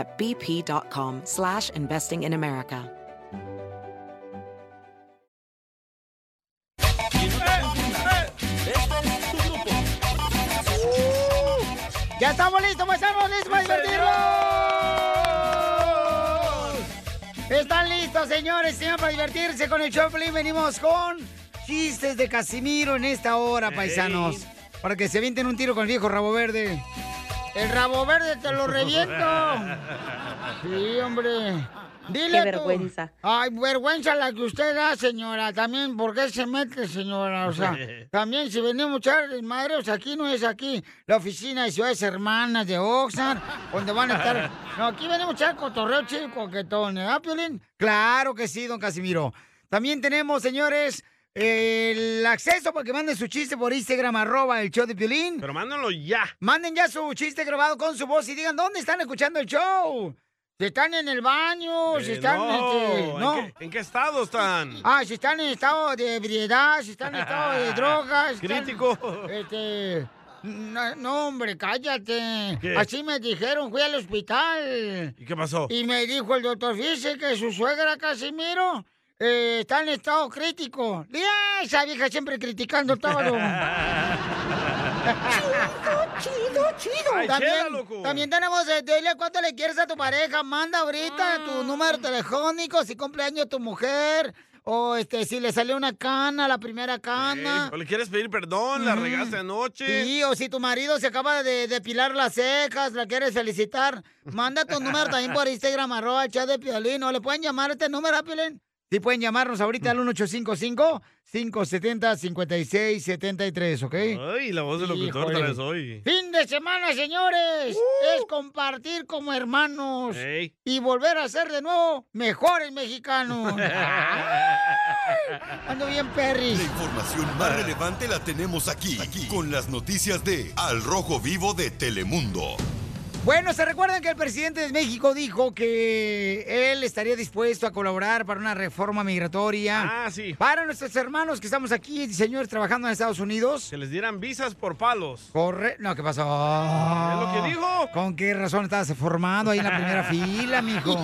at bp.com slash investing in America. ¡Ya estamos listos, estamos listos para divertirnos! ¿Están listos, señores, señores, para divertirse con el Choplin? Venimos con chistes de Casimiro en esta hora, paisanos. Para que se avienten un tiro con el viejo rabo verde. El rabo verde te lo reviento. Sí, hombre. Dile Qué tú. vergüenza. Ay, vergüenza la que usted da, señora. También, ¿por qué se mete, señora? O sea, también si venimos a echar madres, aquí no es aquí la oficina de Ciudades Hermanas de Oxnard, donde van a estar... No, aquí venimos a echar cotorreo chico, coquetón, ¿ah, Piolín? Claro que sí, don Casimiro. También tenemos, señores, el acceso para que manden su chiste por Instagram, arroba el show de Piolín. Pero mándenlo ya. Manden ya su chiste grabado con su voz y digan dónde están escuchando el show. Si están en el baño, si Eh, están... no, este, ¿en no. qué- ¿En qué estado están? Ah, si están en estado de ebriedad, si están en estado de drogas. si están- Crítico. Este. No, no, hombre, cállate. ¿Qué? Así me dijeron, fui al hospital. ¿Y qué pasó? Y me dijo el doctor, fíjese que su suegra Casimiro eh, está en estado crítico. ¡Ya! Esa vieja siempre criticando todo. chido, chido. Ay, también, chela, loco. también tenemos, eh, dile cuánto le quieres a tu pareja. Manda ahorita Ah. tu número telefónico, si cumpleaños tu mujer, o este, si le salió una cana, la primera cana. ¿O le quieres pedir perdón? ¿La regaste anoche? Sí, o si tu marido se acaba de depilar las cejas, la quieres felicitar, manda tu número también por Instagram, arroba el chat de Piolín, o le pueden llamar a este número, ¿a Piolín? Sí, pueden llamarnos ahorita al 1855-570-5673, ¿ok? Ay, la voz del locutor otra vez hoy. Fin de semana, señores. Es compartir como hermanos y volver a ser de nuevo mejores mexicanos. Ando bien, Perry. La información más relevante la tenemos aquí, aquí, con las noticias de Al Rojo Vivo de Telemundo. Bueno, ¿se recuerdan que el presidente de México dijo que él estaría dispuesto a colaborar para una reforma migratoria? Ah, sí. Para nuestros hermanos que estamos aquí, señores, trabajando en Estados Unidos. Que les dieran visas por palos. Corre. No, ¿qué pasó? Es lo que dijo. ¿Con qué razón estabas formado ahí en la primera fila, mijo?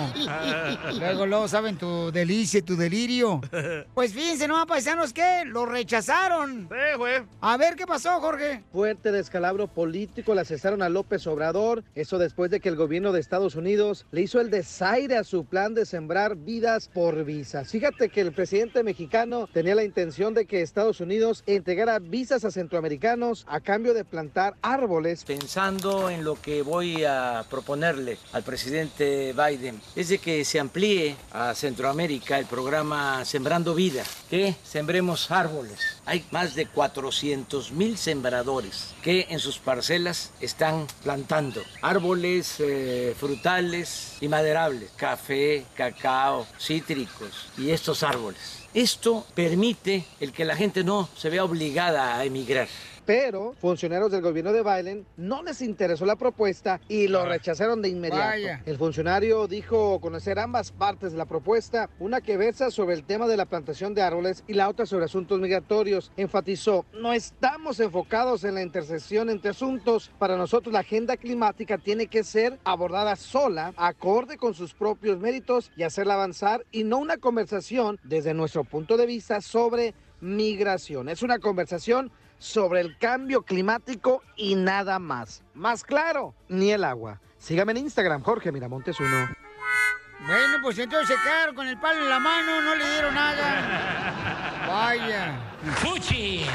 Luego, luego saben tu delicia y tu delirio. Pues fíjense, ¿no, paisanos? que Lo rechazaron. Sí, güey. A ver, ¿qué pasó, Jorge? Fuerte descalabro político le cesaron a López Obrador. Eso después de que el gobierno de Estados Unidos le hizo el desaire a su plan de sembrar vidas por visas. Fíjate que el presidente mexicano tenía la intención de que Estados Unidos entregara visas a centroamericanos a cambio de plantar árboles. Pensando en lo que voy a proponerle al presidente Biden, es de que se amplíe a Centroamérica el programa Sembrando Vida, que sembremos árboles. Hay más de 400 mil sembradores que en sus parcelas están plantando árboles eh, frutales y maderables, café, cacao, cítricos y estos árboles. Esto permite el que la gente no se vea obligada a emigrar. Pero funcionarios del gobierno de Biden no les interesó la propuesta y lo rechazaron de inmediato. Vaya. El funcionario dijo conocer ambas partes de la propuesta, una que versa sobre el tema de la plantación de árboles y la otra sobre asuntos migratorios. Enfatizó, no estamos enfocados en la intersección entre asuntos. Para nosotros la agenda climática tiene que ser abordada sola, acorde con sus propios méritos y hacerla avanzar y no una conversación desde nuestro punto de vista sobre migración. Es una conversación sobre el cambio climático y nada más. Más claro, ni el agua. Sígame en Instagram, Jorge Miramontes uno. Bueno, pues entonces se quedaron con el palo en la mano, no le dieron nada. Vaya. ¡Fuchi!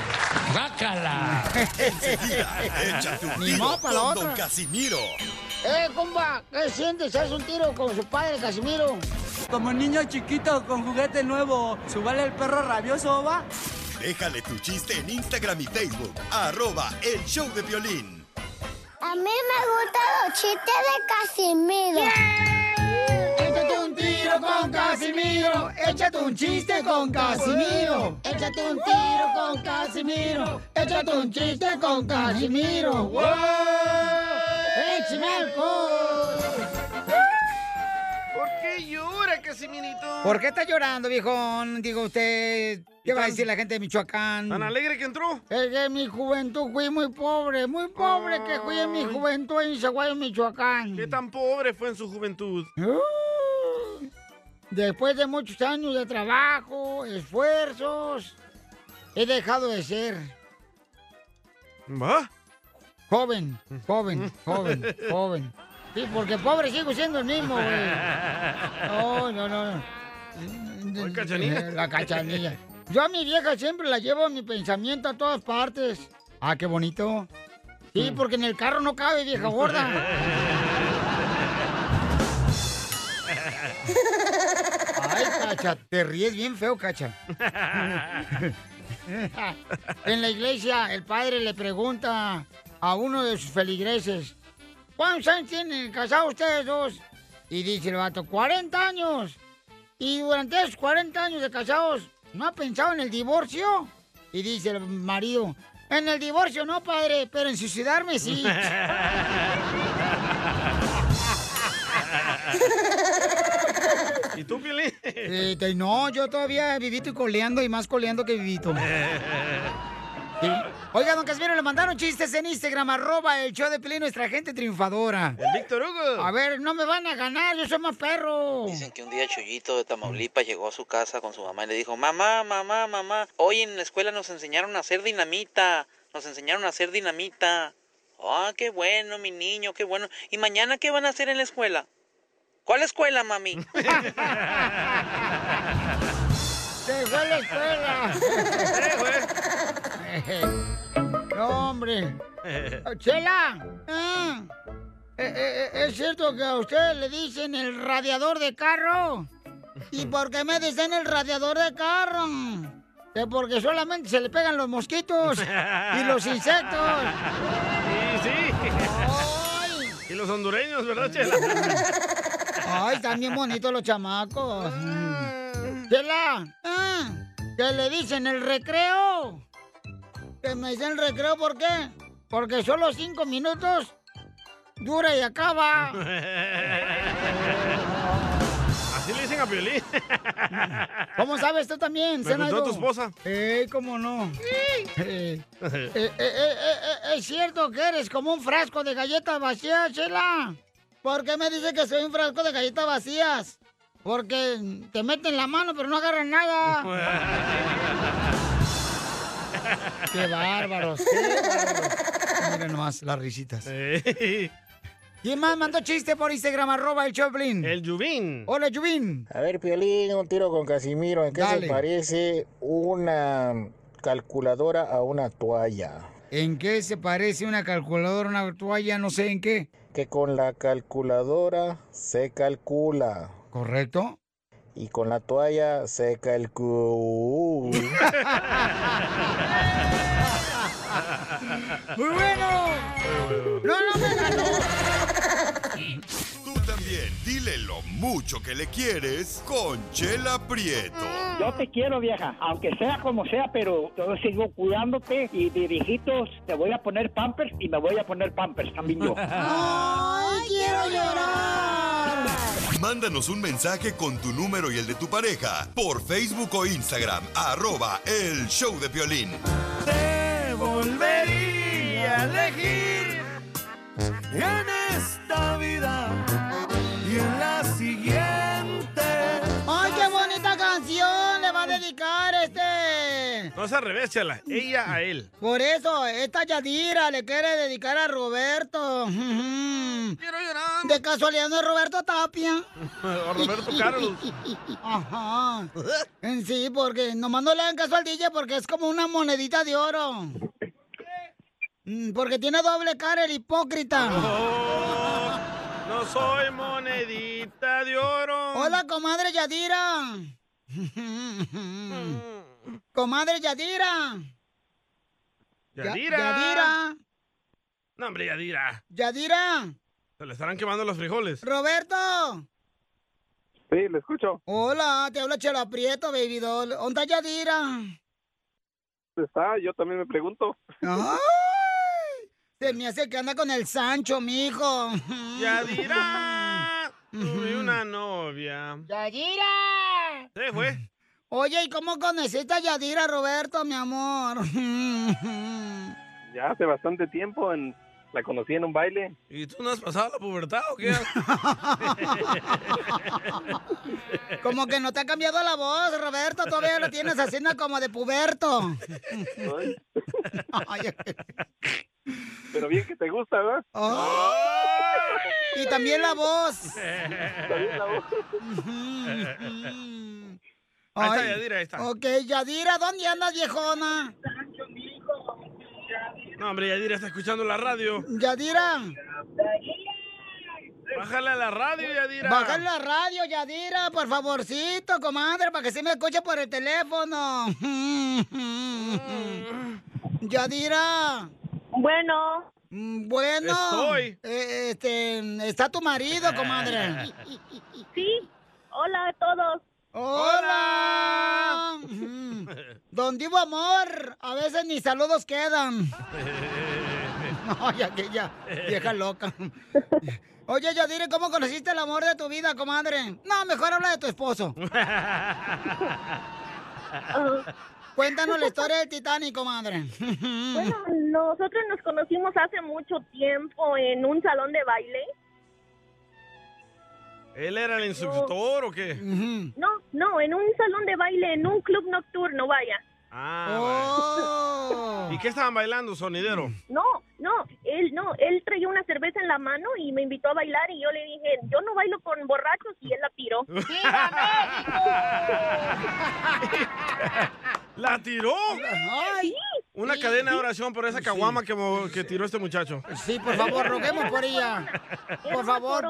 ¡Bácala! Enseguida, échate un tiro modo para la con Don otra. Casimiro. Eh, compa, ¿qué sientes? ¿Haz un tiro con su padre, Casimiro? Como niño chiquito con juguete nuevo, ¿subale el perro rabioso, va? Déjale tu chiste en Instagram y Facebook. Arroba El Show de Violín. A mí me gustan los chistes de Casimiro. Échate un tiro con Casimiro. Échate un chiste con Casimiro. Échate un tiro con Casimiro. Échate un chiste con Casimiro. ¡Wow! ¡Échame alcohol! Casimirito? ¿Por qué está llorando, viejón? Digo usted, ¿qué va a decir la gente de Michoacán? ¿Tan alegre que entró? Es que en mi juventud fui muy pobre, muy pobre que fui en mi juventud en Zaguayo, Michoacán. ¿Qué tan pobre fue en su juventud? Uh, Después de muchos años de trabajo, esfuerzos, he dejado de ser ¿Va? joven, joven, joven, joven. Sí, porque pobre sigo siendo el mismo, güey. No, no, no. no. Ay, Cachanilla. La cachanilla. Yo a mi vieja siempre la llevo en mi pensamiento a todas partes. Ah, qué bonito. Sí, porque en el carro no cabe, vieja gorda. Ay, Cacha, te ríes bien feo, Cacha. en la iglesia, el padre le pregunta a uno de sus feligreses, ¿cuántos años tienen casados ustedes dos? Y dice el vato, 40 años. Y durante esos 40 años de casados, ¿no ha pensado en el divorcio? Y dice el marido, en el divorcio no, padre, pero en suicidarme sí. ¿Y tú, Piolín? Eh, te- no, yo todavía vivito y coleando y más coleando que vivito. Sí. Oiga, don Casimiro, le mandaron chistes en Instagram, arroba el show de Pelín, nuestra gente triunfadora. El Víctor Hugo. A ver, no me van a ganar, yo soy más perro. Dicen que un día Chuyito de Tamaulipas llegó a su casa con su mamá y le dijo, mamá, mamá, mamá, hoy en la escuela nos enseñaron a hacer dinamita, nos enseñaron a hacer dinamita. Ah, qué bueno, mi niño, qué bueno. ¿Y mañana qué van a hacer en la escuela? ¿Cuál escuela, mami? Se fue la escuela. no, hombre. Chela. ah, eh, eh, ¿Es cierto que a usted le dicen el radiador de carro? ¿Y por qué me dicen el radiador de carro? Que porque solamente se le pegan los mosquitos y los insectos. Sí, sí. Ay, Y los hondureños, ¿verdad, Chela? ay, están bien bonitos los chamacos. Chela, ah, que le dicen el recreo. Que me dicen recreo, ¿por qué? Porque solo cinco minutos dura y acaba. Así le dicen a Piolín. ¿Cómo sabes tú también, Me contó tu esposa. Eh, cómo no. Eh, eh, eh, eh, eh, ¿Es cierto que eres como un frasco de galletas vacías, Chela? ¿Por qué me dice que soy un frasco de galletas vacías? Porque te meten la mano pero no agarran nada. ¡Qué bárbaros! ¡Qué bárbaros! Miren nomás las risitas. ¿Quién más mandó chiste por Instagram? Arroba el Choplin. El Yubín. Hola, Yubín. A ver, Piolín, un tiro con Casimiro. ¿En qué Dale. se parece una calculadora a una toalla? ¿En qué se parece una calculadora a una toalla? No sé en qué. Que con la calculadora se calcula. ¿Correcto? Y con la toalla se calcula. ¡Muy bueno! ¡No, no me ganó! Tú también, dile lo mucho que le quieres con Chela Prieto. Yo te quiero, vieja, aunque sea como sea, pero yo sigo cuidándote y de viejitos te voy a poner pampers y me voy a poner pampers también yo. ¡Ay, quiero llorar! Mándanos un mensaje con tu número y el de tu pareja por Facebook o Instagram, arroba el show de violín. Te volvería a elegir en esta vida y en la siguiente. ¡Ay, qué bonita canción le va a dedicar este No es al revés. Ella a él. Por eso, esta Yadira le quiere dedicar a Roberto. Quiero llorar. De casualidad no es Roberto Tapia. O Roberto Carlos. Ajá. Sí, porque nomás no le hagan caso al DJ porque es como una monedita de oro. Mm, Porque tiene doble cara el hipócrita. Oh, no soy monedita de oro. Hola, comadre Yadira. comadre Yadira. Ya- Yadira. Yadira. No, hombre, Yadira. Yadira. Se le estarán quemando los frijoles. Roberto. Sí, le escucho. Hola, te habla Chela Prieto, baby doll. ¿Dónde está Yadira? ¿Dónde está? Yo también me pregunto. ¡Ay! Se me hace que anda con el Sancho, mijo. Yadira. Tuve una novia. ¡Yadira! Se fue. Oye, ¿y cómo conociste a Yadira, Roberto, mi amor? Ya hace bastante tiempo en, la conocí en un baile. ¿Y tú no has pasado la pubertad o qué? Como que no te ha cambiado la voz, Roberto. Todavía lo tienes haciendo como de puberto. Pero bien que te gusta, ¿verdad? Oh. Y también la voz. También la voz. Ahí está Yadira, ahí está. Ok, Yadira, ¿dónde andas, viejona? No, hombre, Yadira está escuchando la radio. Yadira. Bájale a la radio, Yadira. Bájale la radio, Yadira, por favorcito, comadre, para que se me escuche por el teléfono. Yadira. Bueno. Bueno. Estoy. Eh, este, está tu marido, comadre. Sí. Hola a todos. Hola. Don Divo Amor, a veces ni saludos quedan. No, ya que ya, vieja loca. Oye, Yadira, ¿cómo conociste el amor de tu vida, comadre? No, mejor habla de tu esposo. Cuéntanos la historia del Titanic, comadre. Bueno, nosotros nos conocimos hace mucho tiempo en un salón de baile. ¿Él era el instructor o qué? No, no, en un salón de baile, en un club nocturno, vaya. Ah, Oh. vaya. ¿Y qué estaban bailando, sonidero? No, no, él no, él traía una cerveza en la mano y me invitó a bailar y yo le dije, yo no bailo con borrachos y él la tiró. ¿La tiró? Ay. Una cadena de oración por esa caguama que, tiró este muchacho. Sí, por favor, roguemos por ella. Por favor,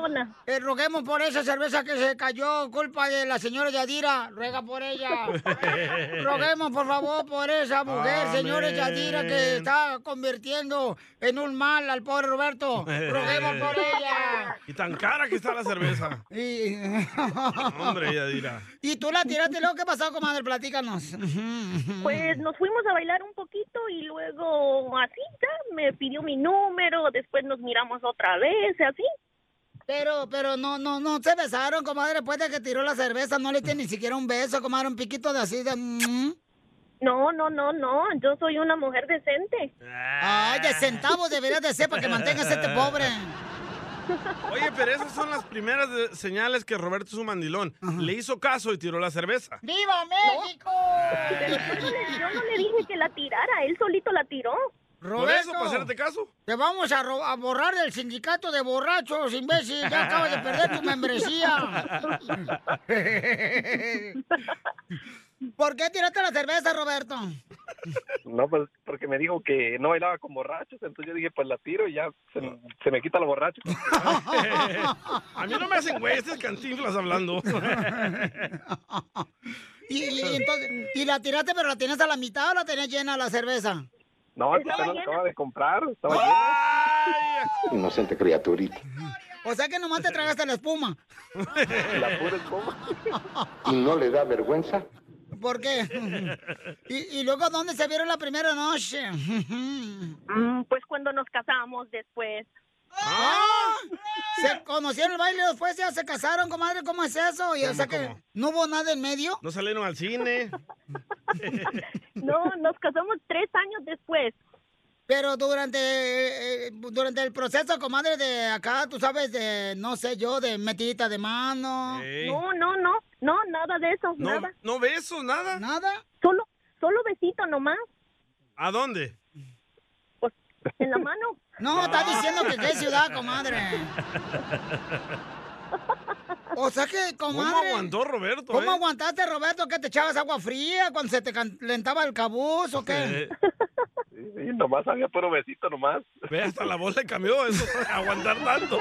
eh, roguemos por esa cerveza que se cayó, culpa de la señora Yadira. Ruega por ella. Roguemos, por favor, por esa mujer, Amén. señora Yadira, que está convirtiendo en un mal al pobre Roberto. Roguemos por ella. Y tan cara que está la cerveza. Y, Hombre, Yadira. y tú la tiraste, luego qué pasó, comadre, platícanos. Pues nos fuimos a bailar un poquito y luego así ya me pidió mi número, después nos miramos otra vez, así. Pero, pero no, no, no se besaron, comadre, después de que tiró la cerveza, no le diste ni siquiera un beso, comadre, un piquito de así de... mm. No, no, no, no, yo soy una mujer decente. Ay, de centavos deberías de ser para que mantengas este pobre. Oye, pero esas son las primeras de- señales que Roberto es un mandilón. Le hizo caso y tiró la cerveza. ¡Viva México! Yo no le dije que la tirara, él solito la tiró. ¿Por eso, para hacerte caso? Te vamos a, ro- a borrar del sindicato de borrachos, imbécil. Ya acabas de perder tu membresía. ¿Por qué tiraste la cerveza, Roberto? No, pues porque me dijo que no bailaba con borrachos, entonces yo dije, pues la tiro y ya se, se me quita lo borracho. A mí no me hacen güey, este es cantinflas hablando. Y, y entonces, ¿y la tiraste, pero la tienes a la mitad o la tenías llena la cerveza? No, que apenas acaba de comprar, estaba llena. Inocente criaturita. O sea que nomás te tragaste la espuma. La pura espuma. ¿Y no le da vergüenza? ¿Por qué? ¿Y, y luego dónde se vieron la primera noche? Mm, pues cuando nos casamos después. ¡Ah! ¿Se conocieron el baile después ya se casaron, comadre? ¿Cómo es eso? Y, o sea que no hubo nada en medio. No salieron al cine. No, nos casamos tres años después. Pero durante, eh, durante el proceso, comadre, de acá, tú sabes, de, no sé yo, de metidita de mano. No, no, no, no, nada de eso, No, nada. no besos, nada. ¿Nada? Solo, solo besito nomás, ¿A dónde? en la mano. No, está diciendo que qué ciudad, comadre. O sea que, comadre. ¿Cómo aguantó Roberto? ¿Cómo eh? aguantaste, Roberto? ¿Que te echabas agua fría cuando se te calentaba el cabuz o qué? Sí, sí, nomás había puro besito nomás. Ve, hasta la voz le cambió eso, aguantar tanto.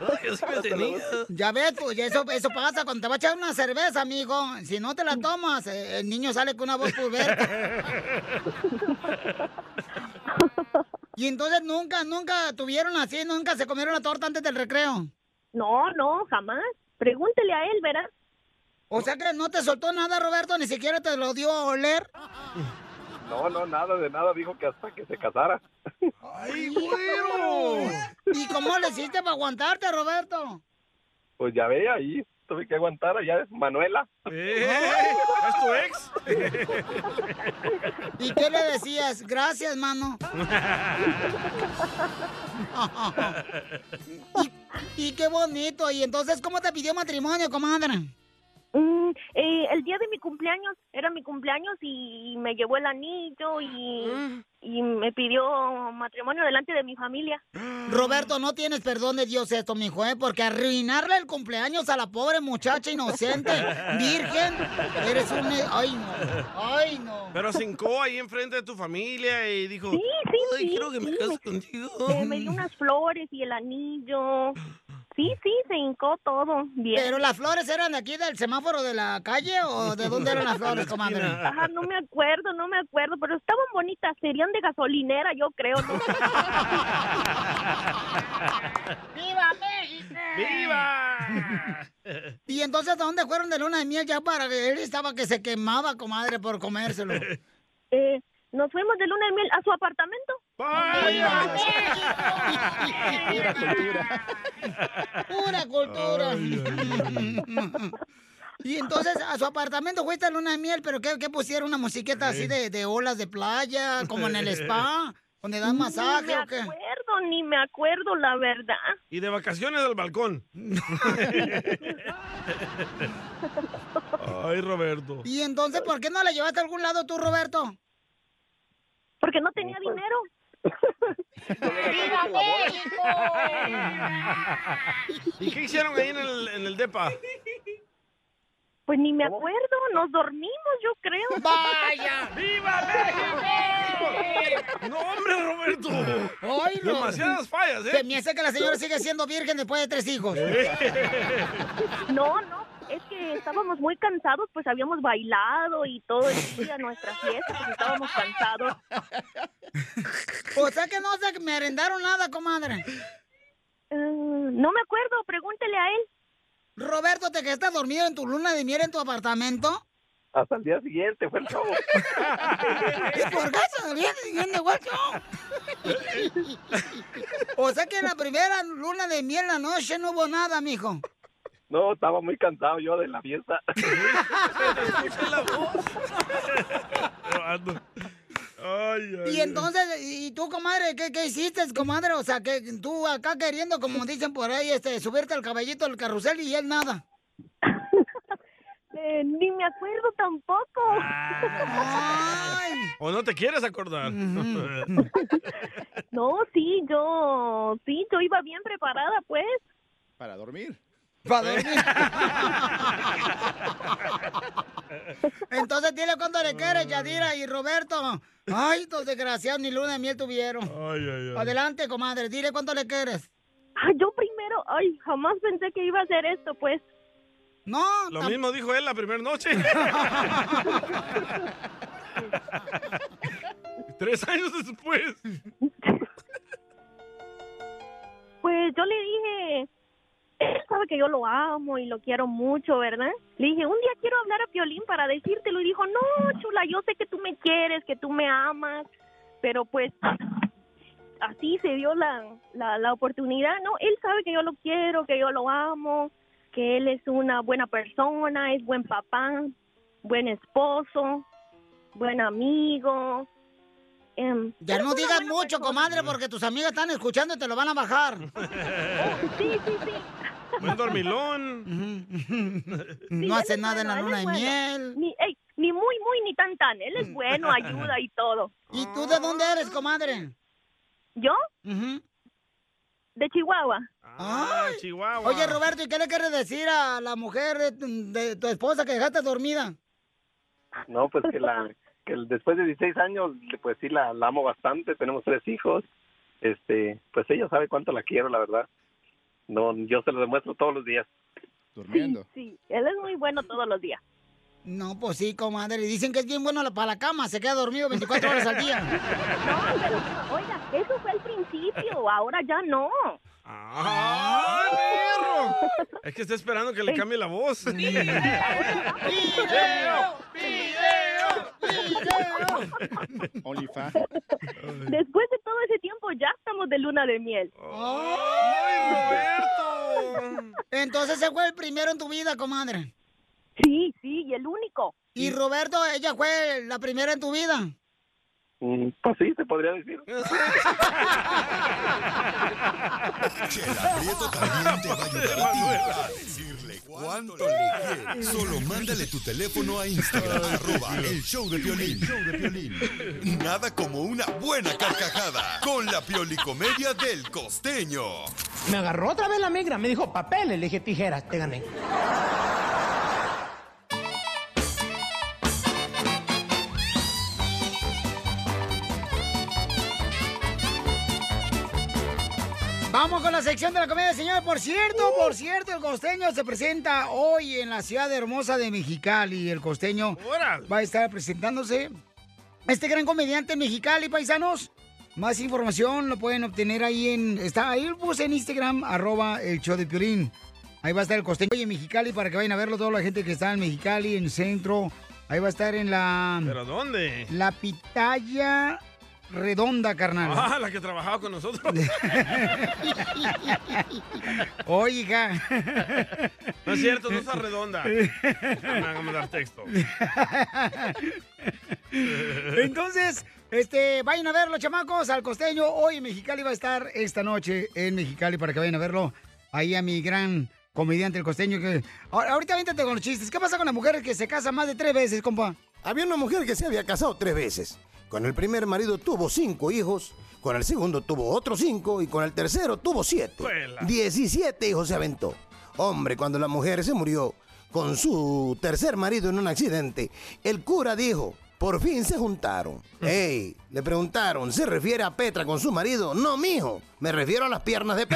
Ay, así me tenía. Ya ves, pues ya eso, eso pasa cuando te va a echar una cerveza, amigo. Si no te la tomas, eh, el niño sale con una voz puberta. Y entonces nunca, nunca tuvieron así, nunca se comieron la torta antes del recreo. No, no, jamás. Pregúntele a él, ¿verdad? O sea que no te soltó nada, Roberto, ni siquiera te lo dio a oler. No, no, nada de nada. Dijo que hasta que se casara. ¡Ay, güero! ¿Y cómo le hiciste para aguantarte, Roberto? Pues ya ve, ahí tuve que aguantar allá. Manuela. Eh, ¿Es tu ex? ¿Y qué le decías? Gracias, mano. y, y qué bonito. ¿Y entonces cómo te pidió matrimonio, comadre? Mm, eh, el día de mi cumpleaños, era mi cumpleaños y me llevó el anillo y, y me pidió matrimonio delante de mi familia. Roberto, no tienes perdón de Dios esto, mijo, ¿eh? Porque arruinarle el cumpleaños a la pobre muchacha inocente, virgen, eres un... Ay, no, ay, no. Pero se hincó ahí enfrente de tu familia y dijo, Sí, sí, Ay, sí, quiero que me sí, case me- contigo. Eh, me dio unas flores y el anillo. Sí, sí, se hincó todo bien. ¿Pero las flores eran de aquí del semáforo de la calle o de dónde eran las flores, comadre? Ajá, no me acuerdo, no me acuerdo, pero estaban bonitas, serían de gasolinera, yo creo. ¿no? ¡Viva México! ¡Viva! Y entonces, ¿a dónde fueron de luna de miel ya para que él estaba que se quemaba, comadre, por comérselo? Eh, nos fuimos de luna de miel a su apartamento. ¡Viva Pura cultura. Y entonces a su apartamento fuiste a luna de miel, pero ¿qué, qué pusieron? ¿Una musiqueta así de, de olas de playa, como en el spa? ¿Donde dan masaje Ni me o qué? acuerdo, ni me acuerdo, la verdad. Y de vacaciones al balcón. Ay, Roberto. Y entonces, ¿por qué no la llevaste a algún lado tú, Roberto? Porque no tenía dinero. ¡Viva México! ¿Y qué hicieron ahí en el, en el depa? Pues ni me acuerdo, nos dormimos, yo creo. ¡Vaya! ¡Viva México! No, hombre, Roberto. Ay, no. Demasiadas fallas, ¿eh? Se me hace que la señora sigue siendo virgen después de tres hijos. No, no, es que estábamos muy cansados, pues habíamos bailado y todo el día nuestra fiesta, pues estábamos cansados. O sea que no se me arrendaron nada, comadre. Eh, no me acuerdo, pregúntele a él. Roberto, ¿te quedaste dormido en tu luna de miel en tu apartamento? Hasta el día siguiente fue el show. ¿Y por qué se viene siguiendo igual yo? O sea que en la primera luna de miel la noche no hubo nada, mijo. No, estaba muy cansado yo de la fiesta. Ay, ay, Y entonces, ¿y tú, comadre, qué, qué hiciste, comadre? O sea, que tú acá queriendo, como dicen por ahí, este, subirte al caballito del carrusel y él nada. Eh, ni me acuerdo tampoco. ¿O no te quieres acordar? No, sí, yo, sí, yo iba bien preparada, pues. Para dormir. Para dormir. Entonces dile cuánto le quieres, Yadira y Roberto. Ay, estos desgraciados ni luna de miel tuvieron. Ay, ay, ay. Adelante, comadre, dile cuánto le quieres. Ay, yo primero, ay, jamás pensé que iba a hacer esto, pues. No. Lo mismo dijo él la primera noche. Tres años después. Pues yo le dije, él sabe que yo lo amo y lo quiero mucho, ¿verdad? Le dije, un día quiero hablar a Piolín para decírtelo. Y dijo, no, chula, yo sé que tú me quieres, que tú me amas, pero pues así se dio la, la, la oportunidad, ¿no? Él sabe que yo lo quiero, que yo lo amo, que él es una buena persona, es buen papá, buen esposo, buen amigo. Em, Ya no digas mucho, comadre, porque tus amigas están escuchando y te lo van a bajar. Sí, sí, sí. Buen dormilón. no hace nada en la luna de miel. Ni, ey, ni muy, muy ni tan tan. Él es bueno, ayuda y todo. ¿Y tú de dónde eres, comadre? ¿Yo? De Chihuahua. Ah, Chihuahua. Oye, Roberto, ¿y qué le quieres decir a la mujer de, tu- de tu esposa que dejaste dormida? No, pues que la que después de 16 años, pues sí la, la amo bastante, tenemos tres hijos. Este, pues ella sabe cuánto la quiero, la verdad. No, yo se lo demuestro todos los días. Sí, sí. Él es muy bueno todos los días. No, pues sí, comadre. Dicen que es bien bueno la- para la cama, se queda dormido 24 horas al día. No, pero, oiga, eso fue el principio, ahora ya no. ¡Ay, perro! Es que está esperando que le cambie la voz. ¡Video! OnlyFans. Después de todo ese tiempo ya estamos de luna de miel. Entonces ese fue el primero en tu vida, comadre. Sí, sí, y el único. ¿Y Roberto, ella fue la primera en tu vida? Mm, Pues sí, se podría decir. Chela Prieto también te va a ayudar a ti a decirle cuánto le quieres. Solo mándale tu teléfono a Instagram, arroba el show de Piolín. Nada como una buena carcajada con la piolicomedia del costeño. Me agarró otra vez la migra, me dijo papeles, le dije tijeras, te gané. Vamos con la sección de la comedia, señor. Por cierto, por cierto, el costeño se presenta hoy en la ciudad hermosa de Mexicali. El costeño va a estar presentándose. Este gran comediante en Mexicali, paisanos. Más información lo pueden obtener ahí en. Está ahí pues, en Instagram, arroba el show de Piolín. Ahí va a estar el costeño hoy en Mexicali para que vayan a verlo toda la gente que está en Mexicali, en el centro. Ahí va a estar en la. ¿Pero dónde? La pitaya redonda, carnal. Ah, la que trabajaba con nosotros. Oiga. No es cierto, no está redonda. Me van a mandar texto. Entonces, este, vayan a verlo, chamacos, al costeño. Hoy en Mexicali va a estar esta noche en Mexicali para que vayan a verlo. Ahí a mi gran comediante, el costeño. que Ahorita véntate con los chistes. ¿Qué pasa con las mujeres que se casan más de tres veces, compa? Había una mujer que se había casado tres veces. Con el primer marido tuvo cinco hijos, con el segundo tuvo otros cinco y con el tercero tuvo siete. Diecisiete hijos se aventó. Hombre, cuando la mujer se murió con su tercer marido en un accidente, el cura dijo, por fin se juntaron. Ey, le preguntaron, ¿se refiere a Petra con su marido? No, mijo, me refiero a las piernas de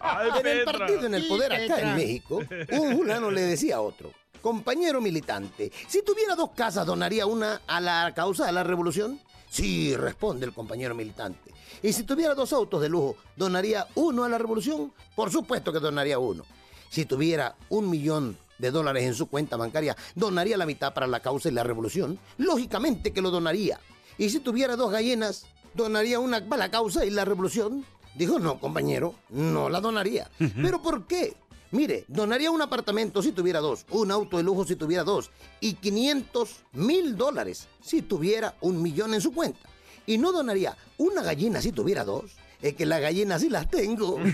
Ay, en el Petra. partido en el poder acá Petra. en México, un fulano le decía a otro, compañero militante, si tuviera dos casas, ¿donaría una a la causa de la revolución? Sí, responde el compañero militante. ¿Y si tuviera dos autos de lujo, donaría uno a la revolución? Por supuesto que donaría uno. Si tuviera un millón de dólares en su cuenta bancaria, ¿donaría la mitad para la causa y la revolución? Lógicamente que lo donaría. ¿Y si tuviera dos gallinas, donaría una para la causa y la revolución? Dijo, no, compañero, no la donaría. ¿Pero por qué? Mire, donaría un apartamento si tuviera dos, un auto de lujo si tuviera dos, y 500 mil dólares si tuviera un millón en su cuenta. Y no donaría una gallina si tuviera dos. Es que las gallinas sí las tengo.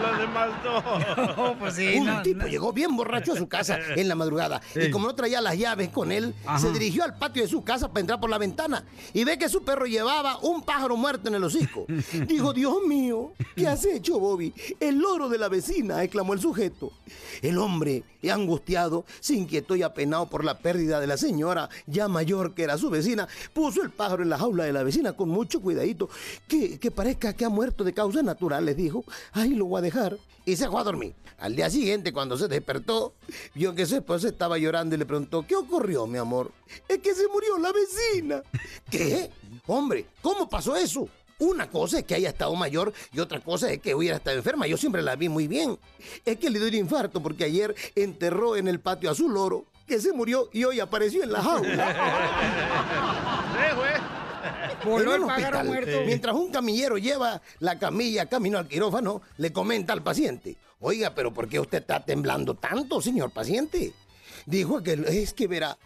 Los demás no. pues un tipo llegó bien borracho a su casa en la madrugada y como no traía las llaves con él, Ajá. se dirigió al patio de su casa para entrar por la ventana y ve que su perro llevaba un pájaro muerto en el hocico. Dijo, Dios mío, ¿qué has hecho, Bobby? El loro de la vecina, exclamó el sujeto. El hombre, angustiado, se inquietó y apenado por la pérdida de la señora, ya mayor que era su vecina, puso el pájaro en la jaula de la vecina con mucho cuidadito, que, que parezca que ha muerto de causas naturales, dijo. Ahí lo voy a dejar. Y se fue a dormir. Al día siguiente, cuando se despertó, vio que su esposa estaba llorando y le preguntó, ¿qué ocurrió, mi amor? Es que se murió la vecina. ¿Qué? Hombre, ¿cómo pasó eso? Una cosa es que haya estado mayor y otra cosa es que hubiera estado enferma. Yo siempre la vi muy bien. Es que le dio un infarto porque ayer enterró en el patio a su loro que se murió y hoy apareció en la jaula. Voló En el un pájaro hospital, muerto. Mientras un camillero lleva la camilla camino al quirófano, le comenta al paciente, oiga, pero ¿por qué usted está temblando tanto, señor paciente? Dijo aquel, es que verá,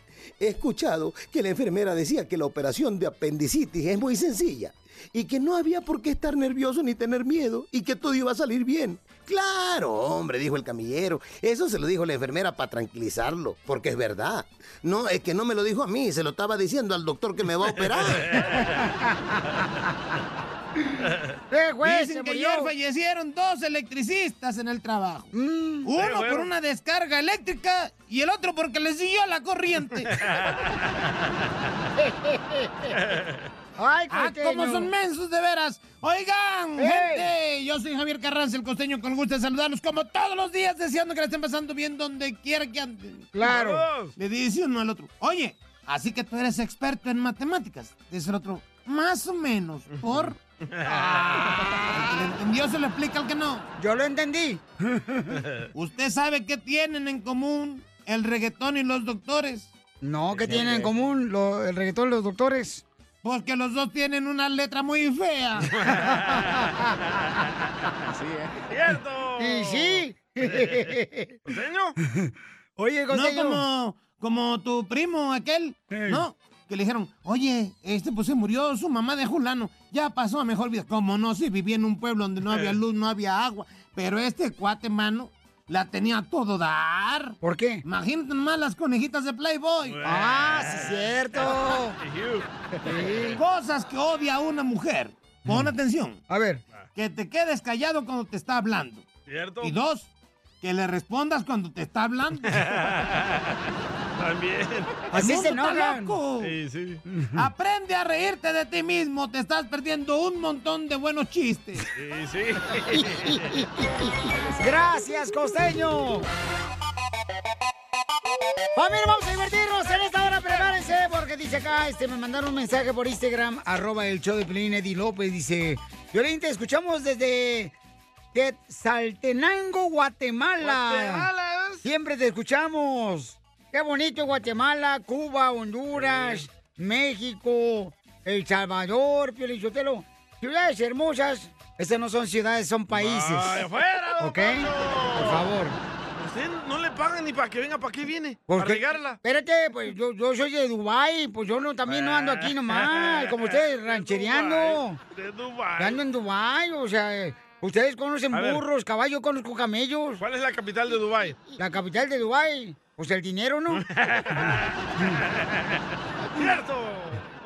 He escuchado que la enfermera decía que la operación de apendicitis es muy sencilla y que no había por qué estar nervioso ni tener miedo y que todo iba a salir bien. Claro, hombre, dijo el camillero. Eso se lo dijo la enfermera para tranquilizarlo, porque es verdad. No, es que no me lo dijo a mí, se lo estaba diciendo al doctor que me va a operar. Dicen que ayer fallecieron dos electricistas en el trabajo. Mm. Uno bueno. por una descarga eléctrica y el otro porque le siguió la corriente. Ay, ah, como son mensos de veras. Oigan, gente, yo soy Javier Carranza, el costeño, con gusto de saludarlos como todos los días, deseando que la estén pasando bien donde quiera que anden. Claro. Le dice uno al otro, oye, así que tú eres experto en matemáticas. Dice el otro, más o menos, por... Ah, el que le entendió se lo explica al que no. Yo lo entendí. ¿Usted sabe qué tienen en común el reggaetón y los doctores? No, ¿qué tienen en común lo- el reggaetón y los doctores? Porque los dos tienen una letra muy fea. ¡Cierto! Y sí. ¿Costeño? Oye, No costeño. como, como tu primo aquel, ¿no? Que le dijeron, oye, este pues se murió su mamá de Julano, ya pasó a mejor vida. Como no, si vivía en un pueblo donde no había luz, no había agua. Pero este cuate, mano, la tenía a todo dar. ¿Por qué? Imagínate nomás las conejitas de Playboy. Ah, sí, cierto. Cosas que odia una mujer. Pon atención. A ver. Que te quedes callado cuando te está hablando. ¿Cierto? Y dos, que le respondas cuando te está hablando. También. Así El se enojan. loco. Sí, sí. Aprende a reírte de ti mismo. Te estás perdiendo un montón de buenos chistes. Sí, sí. Gracias, costeño. Familia, vamos a divertirnos en esta hora, prepárense, porque dice acá, este, me mandaron un mensaje por Instagram, arroba el show de Pelín, Eddie López, dice, Violín, te escuchamos desde Quetzaltenango, Guatemala. Guatemala. Siempre te escuchamos. Qué bonito Guatemala, Cuba, Honduras, México, El Salvador, Piolín Sotelo. Ciudades hermosas. Estas no son ciudades, son países. ¡Ay, afuera, don ¿Ok? Por favor. Usted no le pagan ni para que venga, ¿para qué viene? ¿Por ¿Para regarla? Espérate, pues yo, yo soy de Dubái, pues yo no, también no ando aquí nomás, como ustedes, ranchereando. De Dubái. Ando en Dubái, o sea, eh, ustedes conocen burros, caballos, conozco camellos. ¿Cuál es la capital de Dubái? La capital de Dubái, pues el dinero, ¿no? ¡Cierto!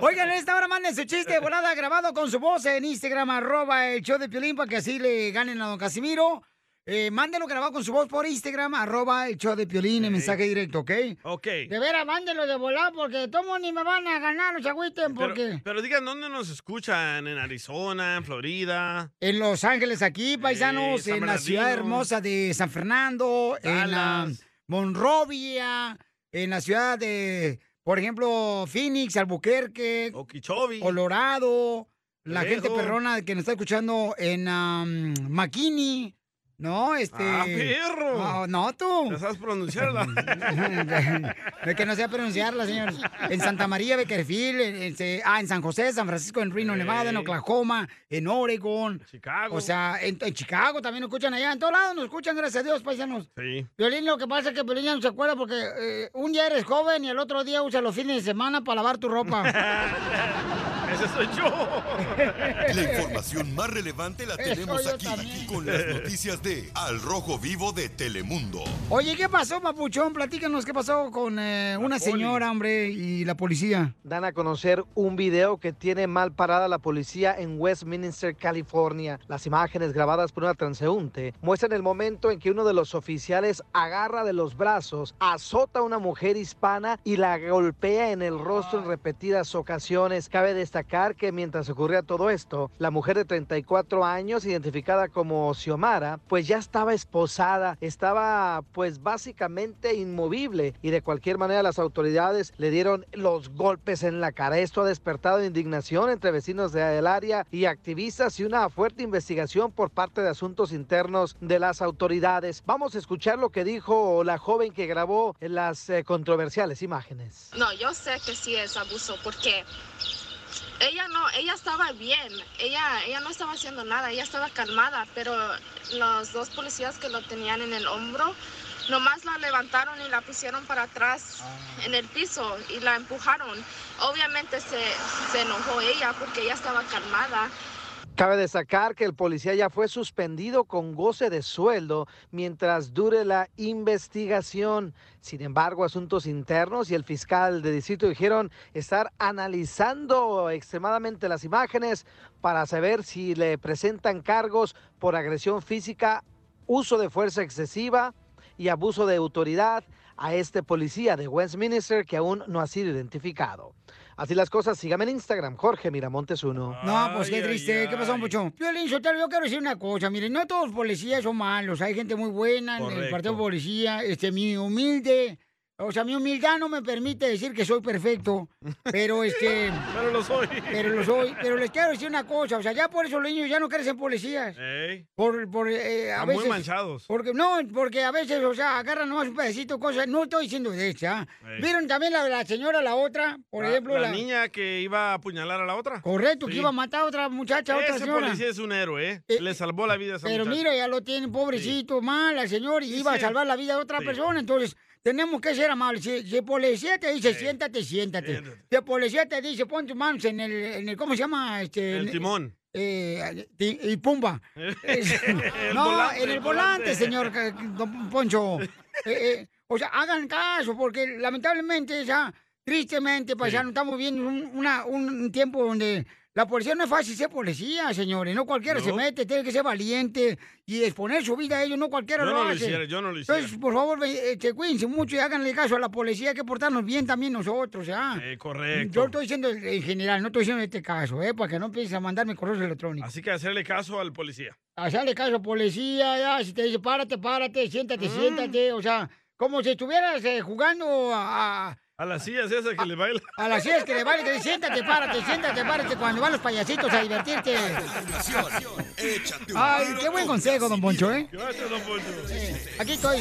Oigan, en esta hora manden su chiste de volada grabado con su voz en Instagram, arroba el show de Piolín, para que así le ganen a don Casimiro. Eh, mándenlo grabado con su voz por Instagram, arroba el show de Piolín, en mensaje directo, ¿ok? Ok. De veras, mándenlo de volada, porque todos ni me van a ganar, no se agüiten, Pero, porque... pero digan, ¿dónde nos escuchan? ¿En Arizona? ¿En Florida? En Los Ángeles aquí, paisanos, San en la ciudad hermosa de San Fernando, en la. Monrovia, en la ciudad de, por ejemplo, Phoenix, Albuquerque, Okeechobee. Colorado, la gente perrona que nos está escuchando en um, McKinney, ¿no? Este... ¡Ah, perro! No, no, tú. ¿Ya sabes pronunciarla? de que no sé pronunciarla, señor. En Santa María, Beckerfield, en, ah, en San José, San Francisco, en Reno, Nevada, en Oklahoma, en Oregon. Chicago. O sea, en, en Chicago también nos escuchan allá. En todos lados nos escuchan, gracias a Dios, paisanos. Sí. Violín, lo que pasa es que Violín ya no se acuerda porque eh, un día eres joven y el otro día usa los fines de semana para lavar tu ropa. Ese soy yo. La información más relevante la tenemos aquí, con las noticias de Al Rojo Vivo de Telemundo. Oye, ¿qué pasó, Papuchón? Platícanos qué pasó con eh, una señora, hombre, y la policía. Dan a conocer un video que tiene mal parada la policía en Westminster, California. Las imágenes grabadas por una transeúnte muestran el momento en que uno de los oficiales agarra de los brazos, azota a una mujer hispana y la golpea en el rostro en repetidas ocasiones. Cabe destacar que mientras ocurría todo esto, la mujer de 34 años, identificada como Xiomara, pues ya estaba esposada, estaba pues básicamente inmovible y de cualquier manera las autoridades le dieron los golpes en la cara. Esto ha despertado indignación entre vecinos del área y activistas y una fuerte investigación por parte de asuntos internos de las autoridades. Vamos a escuchar lo que dijo la joven que grabó las eh, controversiales imágenes. No, yo sé que sí es abuso porque ella no, ella estaba bien, ella, ella no estaba haciendo nada, ella estaba calmada, pero los dos policías que lo tenían en el hombro nomás la levantaron y la pusieron para atrás en el piso y la empujaron. Obviamente se, se enojó ella porque ella estaba calmada. Cabe destacar que el policía ya fue suspendido con goce de sueldo mientras dure la investigación. Sin embargo, asuntos internos y el fiscal de distrito dijeron estar analizando extremadamente las imágenes para saber si le presentan cargos por agresión física, uso de fuerza excesiva y abuso de autoridad a este policía de Westminster que aún no ha sido identificado. Así las cosas, sígame en Instagram, Jorge Miramontes 1. No, pues qué triste. ¿Qué pasó, mucho? Piolín, Sotelo, yo quiero decir una cosa. Miren, no todos los policías son malos. Hay gente muy buena en el partido de policía. Este, mi humilde... O sea, mi humildad no me permite decir que soy perfecto, pero este... Pero lo soy. Pero lo soy. Pero les quiero decir una cosa. O sea, ya por eso los niños ya no ser policías. Ey, Por, por, eh, a Están veces, muy manchados. Porque, no, porque a veces, o sea, agarran nomás un pedacito cosas. No estoy diciendo de esta. Ey. ¿Vieron también la, la señora, la otra? Por la, ejemplo, la la... niña que iba a apuñalar a la otra. Correcto, que iba a matar a otra muchacha, a otra Ese señora. policía es un héroe, ¿eh? Le salvó la vida a esa Pero muchacha. mira, ya lo tiene, pobrecito, mal, el señor, y iba a salvar la vida de otra persona. Entonces, tenemos que ser amables. Si, si el policía te dice, siéntate, siéntate. Si el policía te dice, pon tus manos en el, en el ¿cómo se llama? Este, El timón. eh, y pumba. No, volante, en el volante, volante. señor don Poncho. Eh, eh, o sea, hagan caso, porque lamentablemente, ya, tristemente, paisano, estamos viendo un, una- un tiempo donde la policía no es fácil ser policía, señores. No cualquiera se mete, tiene que ser valiente y exponer su vida a ellos, no cualquiera Yo lo no lo hace. hiciera, yo no lo hiciera. Entonces, por favor, este, cuídense mucho y háganle caso a la policía, hay que portarnos bien también nosotros, ¿ya? Eh, correcto. Yo estoy diciendo en general, no estoy diciendo en este caso, ¿eh? Para que no empieces a mandarme correos electrónicos. Así que hacerle caso al policía. Hacerle caso a policía, ya, si te dice párate, párate, siéntate, Mm. siéntate, o sea, como si estuvieras eh, jugando a, a, A las sillas esas que le baila. a las sillas que le vale, que dice, siéntate, párate, siéntate, párate, cuando van los payasitos a divertirte. Échate un Ay, qué buen con consejo, don Poncho, ¿eh? Gracias, don Poncho. Aquí estoy.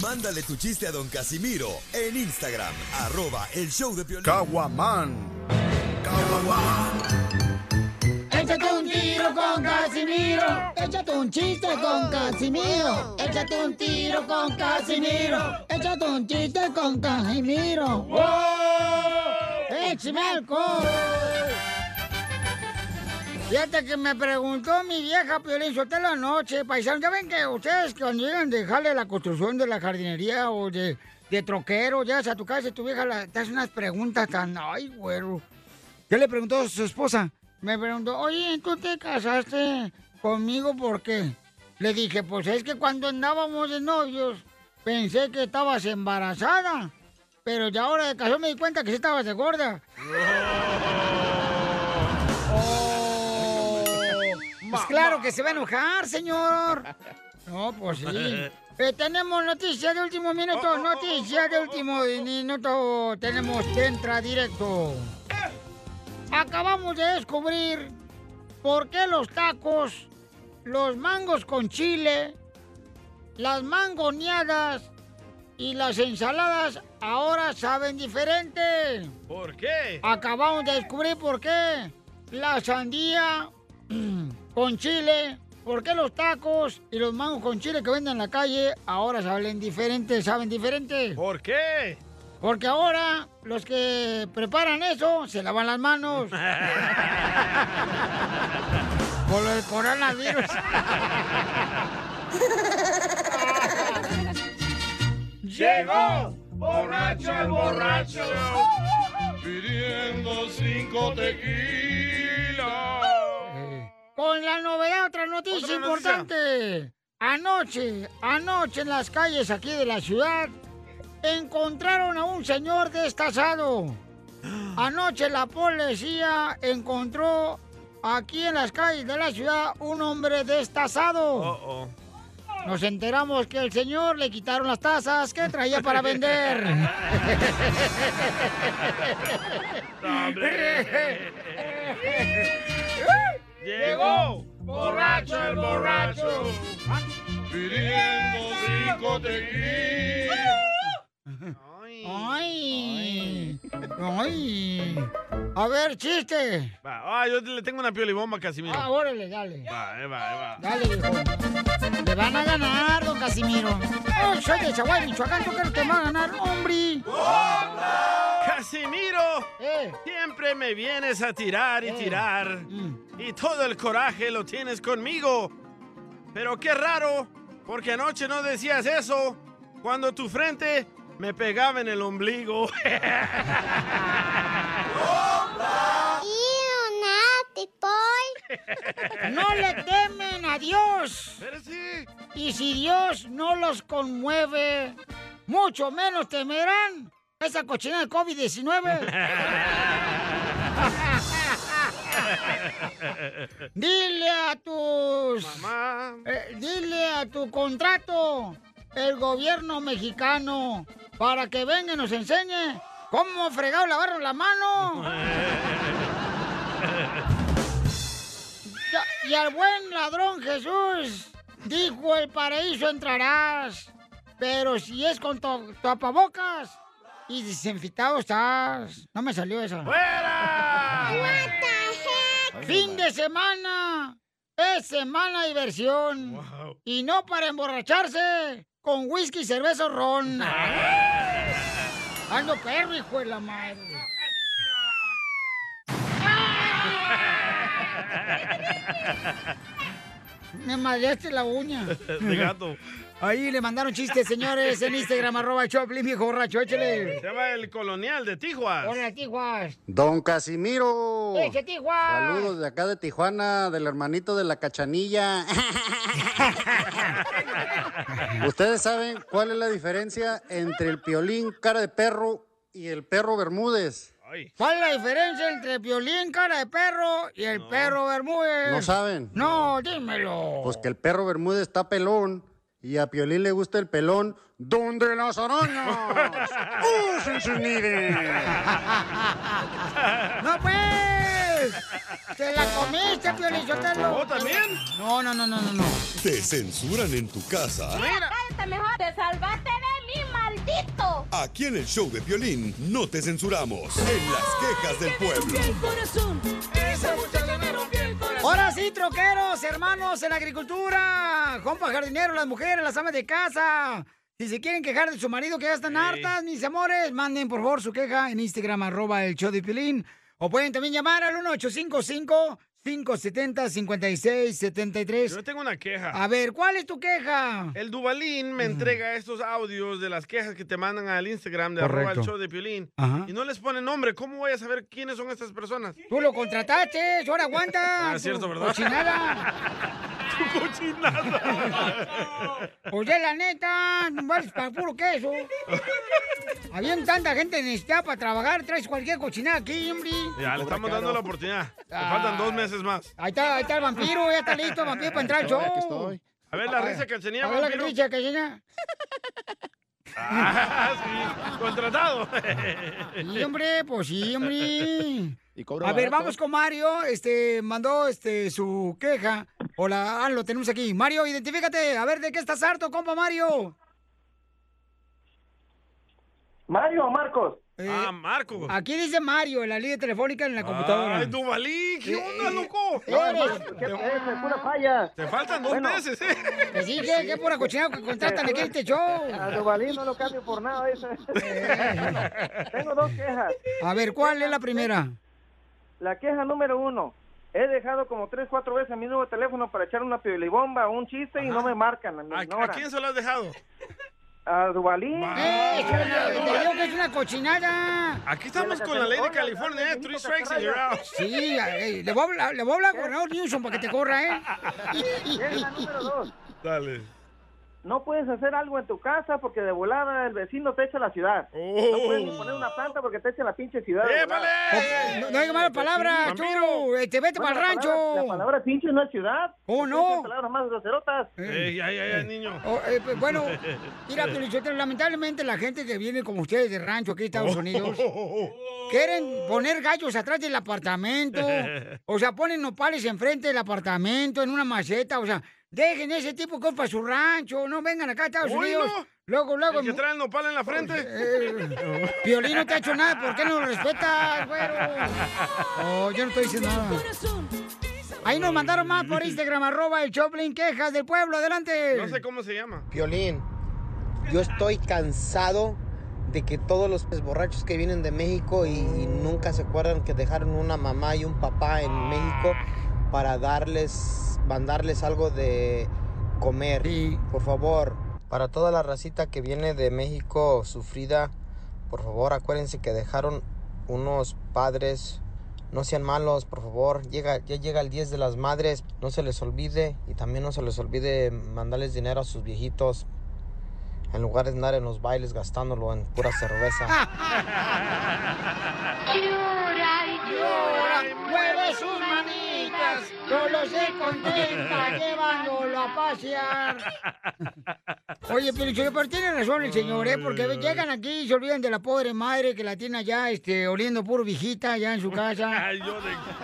Mándale tu chiste a don Casimiro en Instagram, arroba el show de Piolín. Caguaman. Échate un tiro con Casimiro. Un chiste con Casimiro. Échate un tiro con Casimiro. Échate un chiste con Casimiro. ¡Wow! ¡Échame alcohol! Fíjate que me preguntó mi vieja Piolín Sotelo anoche, paisano. Ya ven que ustedes cuando llegan a dejarle la construcción de la jardinería o de, de troquero, llegas a tu casa y tu vieja la- te hace unas preguntas tan... ¡Ay, güero! ¿Qué le preguntó a su esposa? Me preguntó, oye, ¿tú te casaste conmigo por qué? Le dije, pues es que cuando andábamos de novios pensé que estabas embarazada, pero ya ahora de casó me di cuenta que sí estabas de gorda. Pues claro que se va a enojar, señor. No, pues sí. Eh, tenemos noticias de último minuto, noticias de último minuto. Tenemos Entra Directo. Acabamos de descubrir por qué los tacos, los mangos con chile, las mangoneadas y las ensaladas ahora saben diferente. ¿Por qué? Acabamos de descubrir por qué. La sandía con chile, por qué los tacos y los mangos con chile que venden en la calle ahora saben diferente, saben diferente. ¿Por qué? Porque ahora los que preparan eso se lavan las manos. Por lo del coronavirus. Llegó borracho el borracho pidiendo cinco tequilas. Con la novedad, otra noticia Otra noticia. importante. Anoche, anoche en las calles aquí de la ciudad, encontraron a un señor destazado. Anoche la policía encontró aquí en las calles de la ciudad un hombre destazado. Oh, Nos enteramos que el señor le quitaron las tazas que traía para vender. Llegó borracho el borracho pidiendo cinco tequilas. ¡Ay! ¡Ay! A ver, chiste. Va, ah, yo le tengo una piolibomba a Casimiro. Ah, órale, dale. Va, ahí va, ahí va. Dale, viejo. Le van a ganar, don Casimiro. Oh, soy de Chaguay, Michoacán. ¿Tú crees que me van a ganar, hombre? Casimiro, Eh. siempre me vienes a tirar y tirar. Y todo el coraje lo tienes conmigo. Pero qué raro, porque anoche no decías eso cuando tu frente me pegaba en el ombligo. No le temen a Dios. Y si Dios no los conmueve, mucho menos temerán esa cochina de COVID-19. Dile a tus... eh, dile a tu contrato, el gobierno mexicano, para que venga y nos enseñe cómo fregado lavarnos la mano. Y al buen ladrón Jesús dijo, el paraíso entrarás, pero si es con tu tapabocas y desinfectado estás. No me salió esa. ¡Fuera! Fin de semana. Es semana de diversión. Y no para emborracharse con whisky, cerveza o ron. Ando perro, hijo de la madre. Me madreaste la uña. De gato. Ahí le mandaron chistes, señores, en Instagram, arroba Choplin, viejo borracho, échale. Se llama el colonial de Tijuas. Hola, Tijuas. Don Casimiro. ¡Eche, Tijuas! Saludos de acá de Tijuana, del hermanito de la cachanilla. ¿Ustedes saben cuál es la diferencia entre el piolín cara de perro y el perro Bermúdez? ¿Cuál es la diferencia entre el violín, cara de perro y el perro Bermúdez? ¿No saben? No, dímelo. Pues que el perro Bermúdez está pelón y a Piolín le gusta el pelón donde las arañas usen sus nidos. ¡No, pues! ¡Te la comiste, Piolín Sotelo! ¿Oh, también? No, no, no, no, no, no. ¿Te censuran en tu casa? cállate mejor. Te salvaste de mí, maldito. Aquí en el show de violín no te censuramos. En las quejas del pueblo. Ahora sí, troqueros, hermanos en la agricultura, compa jardinero, las mujeres, las amas de casa. Si se quieren quejar de su marido que ya están hartas, mis amores, manden por favor su queja en Instagram, arroba el show de Pilín. O pueden también llamar al 1855-570-5673. Yo tengo una queja. A ver, ¿cuál es tu queja? El Dubalín me entrega estos audios de las quejas que te mandan al Instagram de arroba el show de Piolín. Ajá. Y no les pone nombre. ¿Cómo voy a saber quiénes son estas personas? Tú lo contrataste, ahora aguanta. Ah, es cierto, tu ¿verdad? Cochinada. Tu cochinada. Pues ya la neta, no vales para puro queso. Había tanta gente necesitada para trabajar, traes cualquier cochinada aquí, hombre. Ya, le estamos dando la oportunidad. Te faltan dos meses más. Ahí está, ahí está el vampiro, ya está listo el vampiro para entrar al show. Aquí estoy. A ver la risa que tenía, A ver la vampiro. risa que tenía. Ah, sí, contratado. Sí, hombre, pues sí, hombre. cobra A ver, barato. vamos con Mario. Este, mandó este su queja. Hola, ah, lo tenemos aquí. Mario, identifícate. A ver, ¿de qué estás harto, compa Mario? Mario o Marcos. ah, Marcos. Aquí dice Mario en la línea telefónica en la computadora. Ay, Duvalín, ¿qué onda, loco? Eres- Es pura falla. Te faltan dos Bueno. meses, ¿eh? Sí, que, que pura cochinada que contratan aquí este show. A Duvalín no lo cambio por nada. Eso. Bueno, tengo dos quejas. A ver, ¿cuál es la primera? La queja número uno. He dejado como tres, cuatro veces mi nuevo teléfono para echar una piolibomba o un chiste y no me marcan, me ¿A, a quién se lo has dejado? A. Eh, una- te digo que es una cochinada. Aquí estamos con la ley de California, ¿eh? Three strikes and you're out. Sí, eh, le voy a hablar, le voy a hablar al gobernador Newsom para que te corra, ¿eh? Número dos. Dale. No puedes hacer algo en tu casa porque de volada el vecino te echa la ciudad. No puedes ni poner una planta porque te echa la pinche ciudad. de volada. No, no hay malas palabras, tú. Este, vete Bueno, para el rancho. palabra- La palabra pinche no es ciudad. ¿Cómo no? Palabras más groserotas. Ey, ay, ay, niño. Oh, eh, pues, bueno, mira, Piolichotelo, lamentablemente la gente que viene como ustedes de rancho aquí en Estados Unidos quieren poner gallos atrás del apartamento. O sea, ponen nopales enfrente del apartamento, en una maceta. O sea, Dejen ese tipo es para su rancho. No vengan acá a Estados. Unidos. Luego, luego. ¿El que trae el nopal en la frente? Eh, Piolín no te ha hecho nada. ¿Por qué no lo respetas, güero? Oh, yo no estoy diciendo nada. Ahí nos mandaron más por Instagram, arroba el Choplin Quejas del Pueblo. Adelante. No sé cómo se llama. Piolín, yo estoy cansado de que todos los borrachos que vienen de México y, y nunca se acuerdan que dejaron una mamá y un papá en México para darles, mandarles algo de comer. Por favor, para toda la racita que viene de México sufrida, por favor acuérdense que dejaron unos padres. No sean malos, por favor. Llega, ya llega el 10 de las madres. No se les olvide. Y también no se les olvide mandarles dinero a sus viejitos. En lugar de andar en los bailes gastándolo en pura cerveza. Llora y llora, mueve manitas, solo se contenta llevándolo a pasear. Oye, pero, pero tiene razón el señor, ¿eh? Porque llegan aquí y se olvidan de la pobre madre que la tiene allá, este, oliendo puro viejita allá en su casa.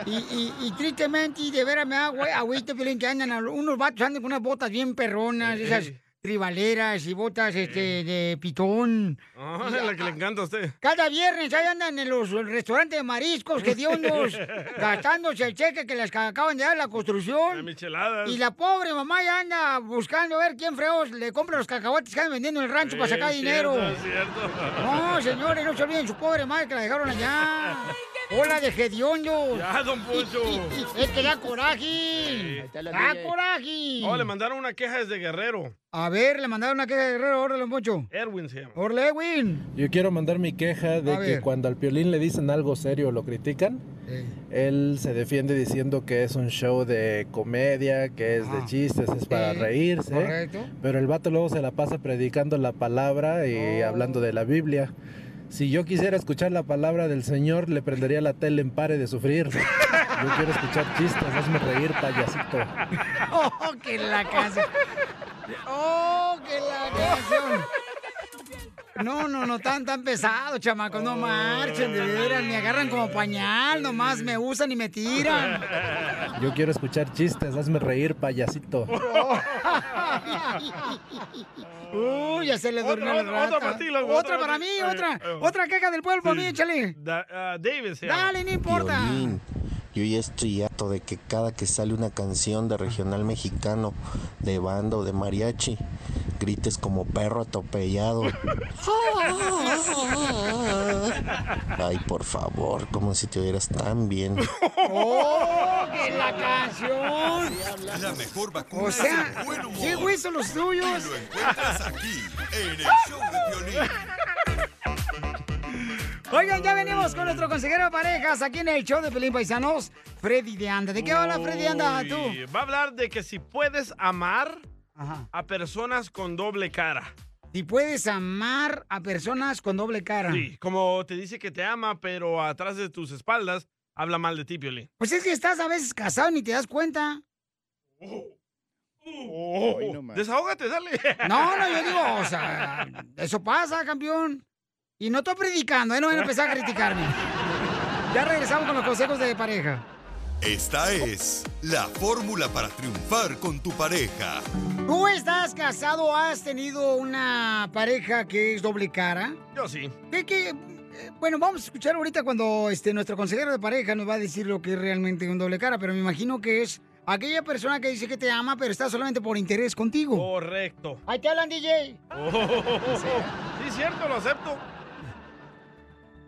Y, y, y tristemente, y de veras me da agüita, Piolín, que andan, unos vatos andan con unas botas bien perronas, esas tribaleras y botas, este, de pitón. Ah, la que le encanta a usted. Cada viernes ahí andan en los restaurantes de mariscos que dio unos gastándose el cheque que les acaban de dar la construcción. Micheladas. Y la pobre mamá ya anda buscando a ver quién freos le compra los cacahuates que andan vendiendo en el rancho para sacar dinero. cierto. No, señores, no se olviden su pobre madre que la dejaron allá. Hola de hediondo. Ya, don Poncho. Es que da coraje. Da coraje. Oh, le mandaron una queja desde Guerrero. A ver, le mandaron una queja de Guerrero, órale, Moncho. Erwin se llama. Orle, Edwin. Yo quiero mandar mi queja de A que ver. cuando al Piolín le dicen algo serio o lo critican, él se defiende diciendo que es un show de comedia, que es de chistes, es para Sí, reírse. correcto. Pero el vato luego se la pasa predicando la palabra y hablando de la Biblia. Si yo quisiera escuchar la palabra del Señor, le prendería la tele en pare de sufrir. Yo quiero escuchar chistes, hazme reír, payasito. Oh, que la canción. Oh, que la canción. No, no, no tan tan pesado, chamacos, no marchen, de veras, me agarran como pañal, nomás me usan y me tiran. Yo quiero escuchar chistes, hazme reír, payasito. Uy, ya se le Otra, durmió la otra, otra rata. para ti, loco, Otra otra para mí, otra. Otra queja del pueblo para mí, échale. Da- ah, David se. Dale, no importa. Piolín, yo ya estoy harto de que cada que sale una canción de regional mexicano, de banda o de mariachi, grites como perro atropellado. Ay, por favor, como si te oyeras tan bien. ¡Oh, que la canción! La mejor vacuna O sea, es el buen humor. ¿qué güey son los tuyos? Y lo encuentras aquí, en el show de. Oigan, ya venimos con nuestro consejero de parejas aquí en el show de Pelín Paisanos, Freddy de Anda. ¿De qué habla Freddy de Anda tú? Va a hablar de que si puedes amar a personas con doble cara. Si puedes amar a personas con doble cara. Sí, como te dice que te ama, pero atrás de tus espaldas habla mal de ti, Piolín. Pues es que estás a veces casado y ni te das cuenta. Desahógate, dale. No, no, yo digo, o sea, eso pasa, campeón. Y no estoy predicando, ¿eh? No van a empezar a criticarme. Ya regresamos con los consejos de pareja. Esta es la fórmula para triunfar con tu pareja. ¿Tú estás casado o has tenido una pareja que es doble cara? Yo sí. ¿Qué, qué? Eh, Bueno, vamos a escuchar ahorita cuando este, nuestro consejero de pareja nos va a decir lo que es realmente un doble cara, pero me imagino que es aquella persona que dice que te ama, pero está solamente por interés contigo. Correcto. Ahí te hablan, DJ. Oh, sí, cierto, lo acepto.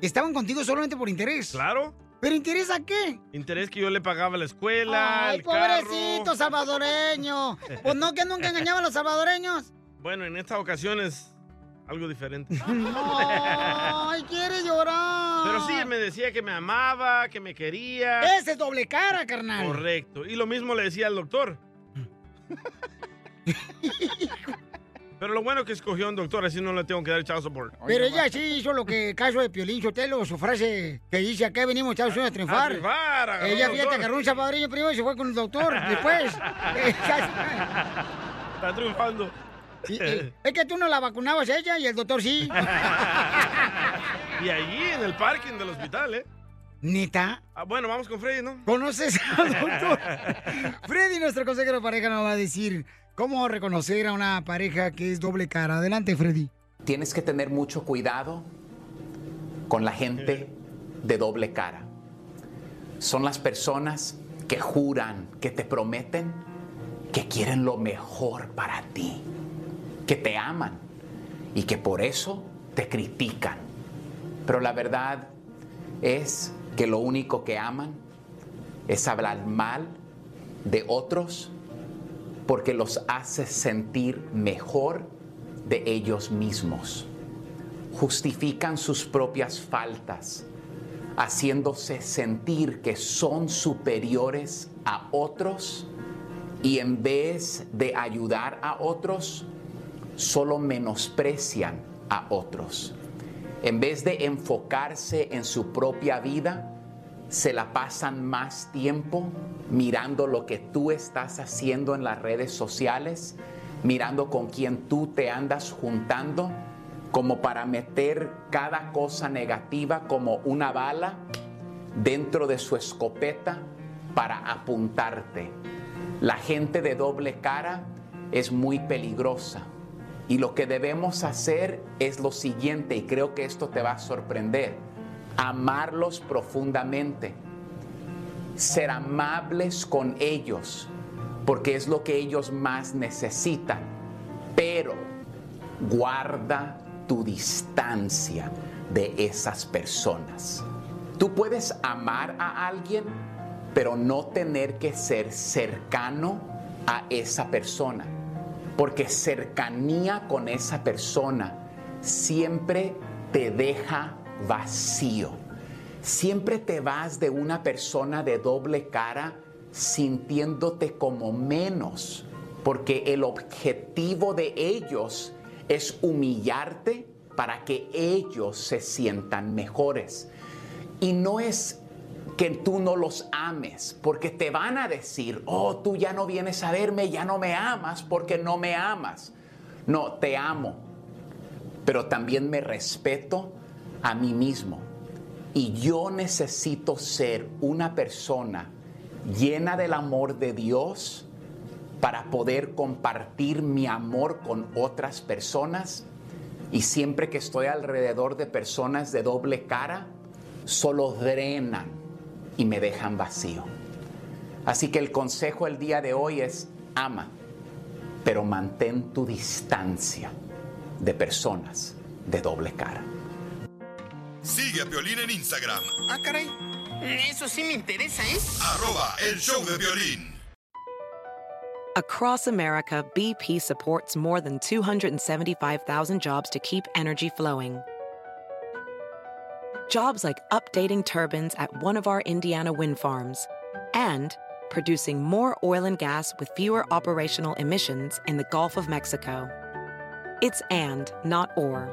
Estaban contigo solamente por interés. Claro. ¿Pero interés a qué? Interés que yo le pagaba la escuela, Ay, el carro. pobrecito salvadoreño. Pues no, que nunca engañaban a los salvadoreños. Bueno, en esta ocasión es algo diferente. Ay, quiere llorar. Pero sí, me decía que me amaba, que me quería. Ese es doble cara, carnal. Correcto. Y lo mismo le decía al doctor. Pero lo bueno que escogió un doctor, así no le tengo que dar child support. Pero ella sí hizo lo que caso de Piolín Sotelo, su frase que dice acá venimos a Estados Unidos a triunfar. A triunfar, ella fíjate, agarró un salvadoreño primero y se fue con el doctor después. Está triunfando. Sí, eh, es que tú no la vacunabas a ella y el doctor sí. Y allí en el parking del hospital, ¿eh? ¿Neta? Ah, bueno, vamos con Freddy, ¿no? ¿Conoces al doctor? Freddy, nuestro consejero de pareja, nos va a decir cómo reconocer a una pareja que es doble cara. Adelante, Freddy. Tienes que tener mucho cuidado con la gente de doble cara. Son las personas que juran, que te prometen, que quieren lo mejor para ti, que te aman y que por eso te critican. Pero la verdad es que lo único que aman es hablar mal de otros porque los hace sentir mejor de ellos mismos. Justifican sus propias faltas, haciéndose sentir que son superiores a otros y en vez de ayudar a otros, solo menosprecian a otros. En vez de enfocarse en su propia vida, se la pasan más tiempo mirando lo que tú estás haciendo en las redes sociales, mirando con quién tú te andas juntando, como para meter cada cosa negativa como una bala dentro de su escopeta para apuntarte. La gente de doble cara es muy peligrosa. Y lo que debemos hacer es lo siguiente, y creo que esto te va a sorprender, amarlos profundamente, ser amables con ellos, porque es lo que ellos más necesitan, pero guarda tu distancia de esas personas. Tú puedes amar a alguien, pero no tener que ser cercano a esa persona porque cercanía con esa persona siempre te deja vacío. Siempre te vas de una persona de doble cara sintiéndote como menos, porque el objetivo de ellos es humillarte para que ellos se sientan mejores. Y no es que tú no los ames, porque te van a decir, oh, tú ya no vienes a verme, ya no me amas porque no me amas. No, te amo, pero también me respeto a mí mismo. Y yo necesito ser una persona llena del amor de Dios para poder compartir mi amor con otras personas. Y siempre que estoy alrededor de personas de doble cara, solo drenan y me dejan vacío. Así que el consejo el día de hoy es ama, pero mantén tu distancia de personas de doble cara. Sigue a Piolín en Instagram, Ah, caray. Eso sí me interesa, ¿eh? arroba el show de violín. Across America, BP supports more than 275,000 jobs to keep energy flowing. Jobs like updating turbines at one of our Indiana wind farms and producing more oil and gas with fewer operational emissions in the Gulf of Mexico. It's and, not or.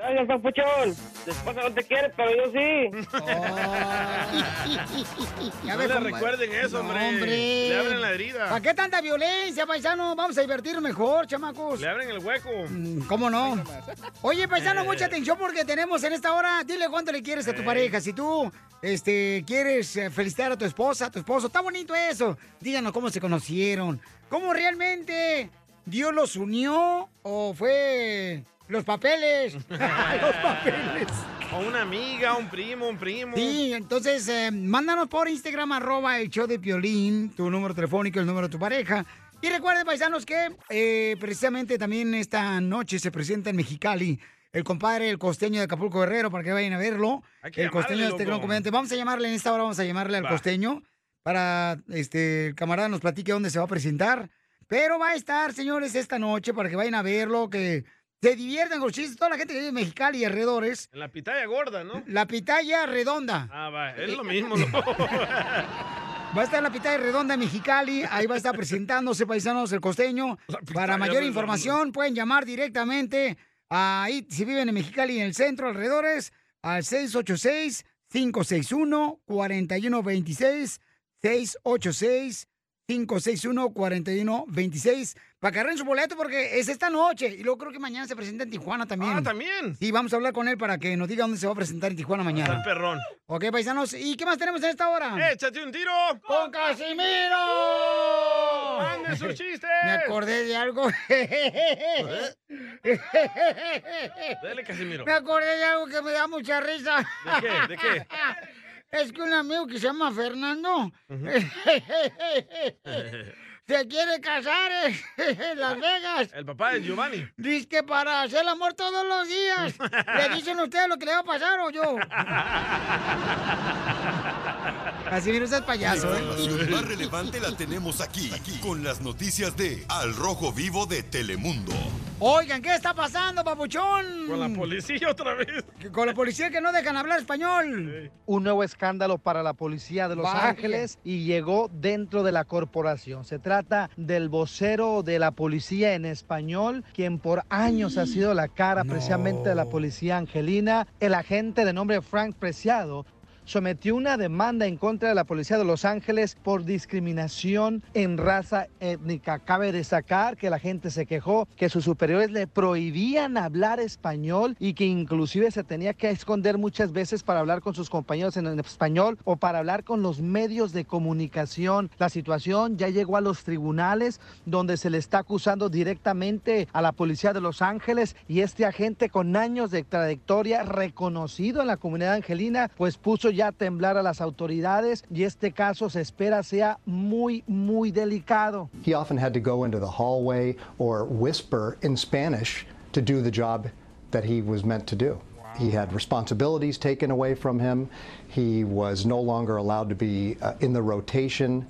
Gracias, papuchón. Tu esposa no te quiere, pero yo sí. Ya No le recuerden eso, hombre. No, hombre. Le abren la herida. ¿Para qué tanta violencia, paisano? Vamos a divertirnos mejor, chamacos. Le abren el hueco. ¿Cómo no? Oye, paisano, mucha atención porque tenemos en esta hora, dile cuánto le quieres a tu pareja. Si tú este, quieres eh, felicitar a tu esposa, a tu esposo, está bonito eso. Díganos cómo se conocieron. ¿Cómo realmente Dios los unió o fue los papeles? los papeles. O una amiga, un primo, un primo. Sí, entonces eh, mándanos por Instagram, arroba el show de Piolín, tu número telefónico, el número de tu pareja. Y recuerden, paisanos, que eh, precisamente también esta noche se presenta en Mexicali el compadre, el costeño de Acapulco Guerrero, para que vayan a verlo. El costeño de este gran comediante. Vamos a llamarle en esta hora, vamos a llamarle al Va. costeño para este el camarada nos platique dónde se va a presentar. Pero va a estar, señores, esta noche para que vayan a verlo, que se diviertan con los chistes. Toda la gente que vive en Mexicali y alrededores. En la pitaya gorda, ¿no? La pitaya redonda. Ah, va, es lo mismo, ¿no? Va a estar la pitaya redonda en Mexicali. Ahí va a estar presentándose, paisanos, el costeño. Para mayor información, pueden llamar directamente ahí, si viven en Mexicali en el centro, alrededores, al 686-561-4126. 686-561-4126. Para que agarren su boleto porque es esta noche. Y luego creo que mañana se presenta en Tijuana también. Ah, ¿también? Sí, vamos a hablar con él para que nos diga dónde se va a presentar en Tijuana mañana. El perrón. Ok, paisanos. ¿Y qué más tenemos en esta hora? ¡Échate un tiro! ¡Con Casimiro! ¡Mande sus chistes! Me acordé de algo. Dale, Casimiro. Me acordé de algo que me da mucha risa. ¿De qué? ¿De qué? Es que un amigo que se llama Fernando se quiere casar en Las Vegas. El papá de Giovanni. Dice que para hacer el amor todos los días. ¿Le dicen ustedes lo que le va a pasar o yo? Así mira, usted es payaso, La ¿eh? información más relevante la tenemos aquí, aquí, con las noticias de Al Rojo Vivo de Telemundo. Oigan, ¿qué está pasando, papuchón? Con la policía otra vez. Con la policía que no dejan hablar español. Un nuevo escándalo para la policía de Los Vaya. Ángeles y llegó dentro de la corporación. Se trata del vocero de la policía en español, quien por años ha sido la cara precisamente de la policía angelina, el agente de nombre Frank Preciado sometió una demanda en contra de la policía de Los Ángeles por discriminación en raza étnica. Cabe destacar que la gente se quejó que sus superiores le prohibían hablar español y que inclusive se tenía que esconder muchas veces para hablar con sus compañeros en español o para hablar con los medios de comunicación. La situación ya llegó a los tribunales donde se le está acusando directamente a la policía de Los Ángeles y este agente con años de trayectoria reconocido en la comunidad angelina pues puso ya a temblar a las autoridades y este caso se espera sea muy muy delicado. He often had to go into the hallway or whisper in Spanish to do the job that he was meant to do. He had responsibilities taken away from him. He was no longer allowed to be uh, in the rotation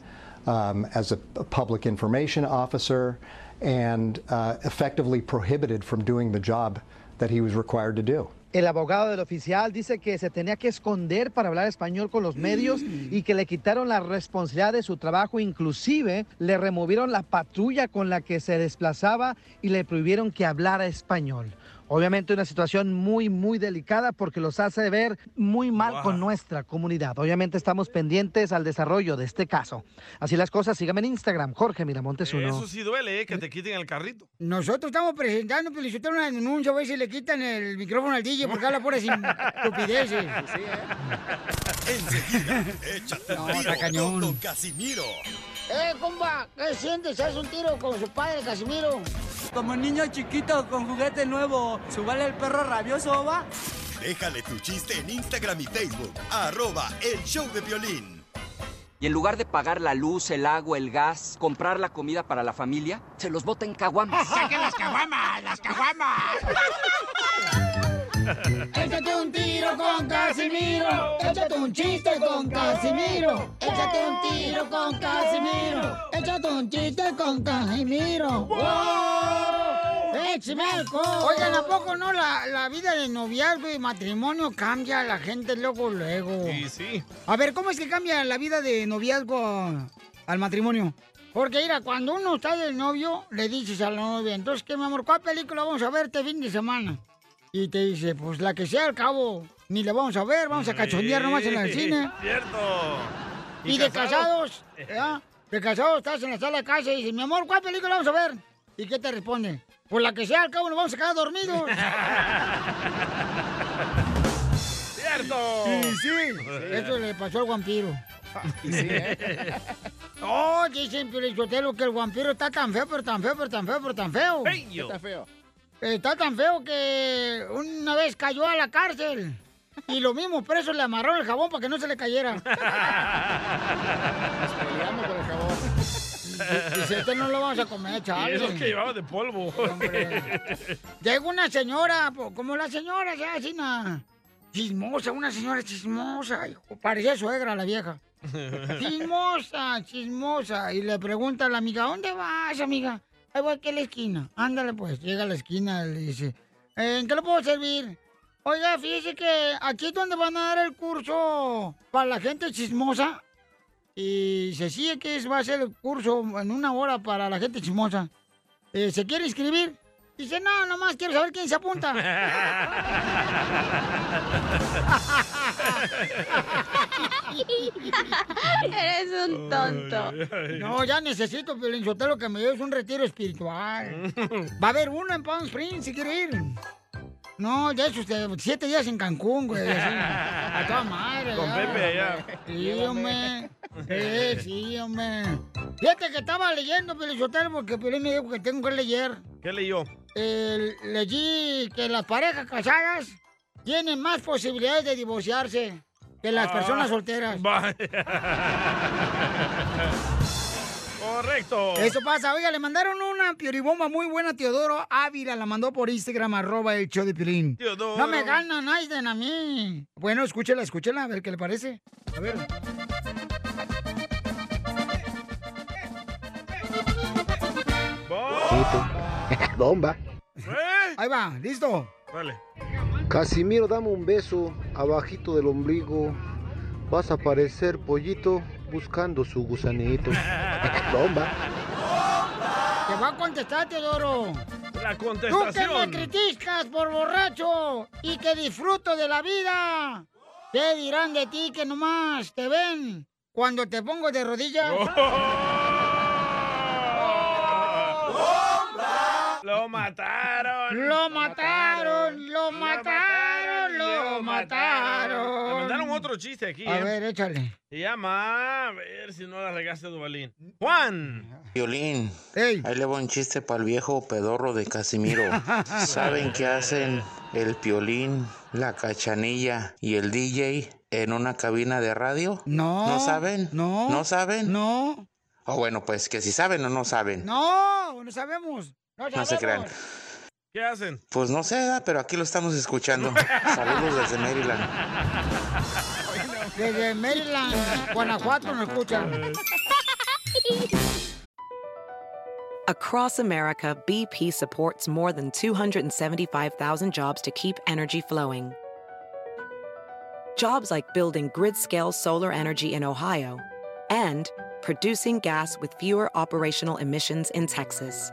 um, as a, a public information officer and uh, effectively prohibited from doing the job that he was required to do. El abogado del oficial dice que se tenía que esconder para hablar español con los medios y que le quitaron la responsabilidad de su trabajo, inclusive le removieron la patrulla con la que se desplazaba y le prohibieron que hablara español. Obviamente una situación muy, muy delicada porque los hace ver muy mal con nuestra comunidad. Obviamente estamos pendientes al desarrollo de este caso. Así las cosas, síganme en Instagram, Jorge Miramontes uno. Eso sí duele, ¿eh? Que te quiten el carrito. Nosotros estamos presentando, Felicitero, una denuncia, a ver si le quitan el micrófono al DJ porque habla puras estupideces. Enseguida, échate No, un tiro cañón. Don Casimiro. ¡Eh, compa! ¿Qué sientes? ¿Haz un tiro con su padre, Casimiro? Como niño chiquito con juguete nuevo, ¿subale el perro rabioso, va? Déjale tu chiste en Instagram y Facebook, arroba el show de violín. Y en lugar de pagar la luz, el agua, el gas, comprar la comida para la familia, se los bota en caguamas. ¡Saquen las caguamas! ¡Las caguamas! Échate un tiro con Casimiro. Échate un chiste con Casimiro. Échate un tiro con Casimiro. Échate un chiste con Casimiro. ¡Wow! ¡Échame alcohol! Oigan, ¿a poco no la, la vida de noviazgo y matrimonio cambia a la gente luego, luego? Sí, sí. A ver, ¿cómo es que cambia la vida de noviazgo al matrimonio? Porque mira, cuando uno está de novio, le dices a la novia, entonces, ¿qué, mi amor? ¿Cuál película vamos a ver este fin de semana? Y te dice, pues la que sea al cabo, ni la vamos a ver, vamos a cachondear nomás en el cine. Cierto. Y, de casados, ¿ya? De casados estás en la sala de casa y dices, mi amor, ¿cuál película vamos a ver? ¿Y qué te responde? Pues la que sea al cabo nos vamos a quedar dormidos. ¡Cierto! Sí, sí. Eso le pasó al vampiro. Sí, ¿eh? Oh, dicen Piolichotelo que el vampiro está tan feo, pero tan feo, pero tan feo, pero tan feo. Está feo. Está tan feo que una vez cayó a la cárcel. Y los mismos presos le amarraron el jabón para que no se le cayera. Peleamos por el jabón. Dice, este no lo vamos a comer, Y chaval. eso que llevaba de polvo. Llega una señora, como la señora, ya, así na, Chismosa, una señora chismosa. Parecía suegra la vieja. Chismosa, chismosa. Y le pregunta a la amiga, ¿dónde vas, amiga? Ahí voy aquí a la esquina. Ándale, pues. Llega a la esquina y le dice, ¿en qué le puedo servir? Oiga, fíjese que aquí es donde van a dar el curso para la gente chismosa. Y se sigue que va a ser el curso en una hora para la gente chismosa. Eh, ¿Se quiere inscribir? Dice, no, nomás quiero saber quién se apunta. Eres un tonto. No, ya necesito, Piolín Sotelo, que me des un retiro espiritual. Va a haber uno en Palm Springs, si quiere ir. No, ya esos de siete días en Cancún, güey. así, a toda madre. Con ya. Pepe allá. Sí, hombre. Sí, sí, hombre. Fíjate que estaba leyendo, Piolín Sotelo, porque Piolín me dijo que tengo que leer. ¿Qué leyó? Eh, leí que las parejas casadas tienen más posibilidades de divorciarse que las Ah, personas solteras. vaya. Correcto. Eso pasa. Oiga, le mandaron una pioribomba muy buena a Teodoro Ávila. La mandó por Instagram, arroba el show de Piolín. Teodoro. No me ganan, Aiden, a mí. Bueno, escúchela, escúchela, a ver qué le parece. A ver. Bomba. Ahí va, listo. Vale. Casimiro, dame un beso abajito del ombligo. Vas a parecer pollito buscando su gusanito. Bomba. Te va a contestar, Teodoro. La Tú que me contestación. criticas por borracho y que disfruto de la vida. ¿Qué dirán de ti que nomás te ven cuando te pongo de rodillas? Lo mataron. Lo mataron, lo mataron, lo mataron. Me mandaron otro chiste aquí. A ¿eh? ver, échale. Se llama, a ver si no la regaste, Duvalín. Juan. Violín, ahí le va un chiste para el viejo pedorro de Casimiro. ¿Saben qué hacen el piolín, la cachanilla y el DJ en una cabina de radio? No. ¿No saben? No. ¿No saben? No. O bueno, pues que si saben o no saben. No, no sabemos. No, No se crean. ¿Qué hacen? Pues no sé, pero aquí lo estamos escuchando. Saludos desde Maryland. Desde Maryland, Guanajuato nos escuchan. Across America, BP supports more than 275,000 jobs to keep energy flowing. Jobs like building grid scale solar energy in Ohio and producing gas with fewer operational emissions in Texas.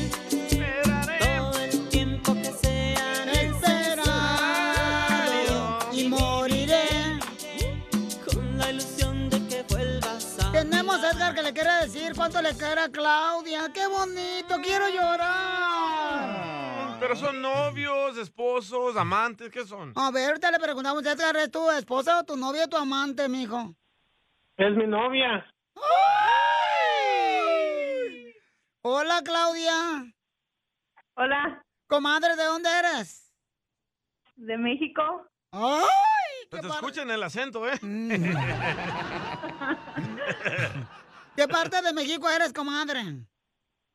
Le quiere decir cuánto le quiere a Claudia. ¡Qué bonito! ¡Quiero llorar! Pero son novios, esposos, amantes, ¿qué son? A ver, ahorita le preguntamos, Edgar, ¿es tu esposa o tu novia o tu amante, mijo? Es mi novia. Hola, Claudia. Hola. Comadre, ¿de dónde eres? De México. ¡Ay! Te escuchan el acento, ¿eh? ¿Qué parte de México eres, comadre?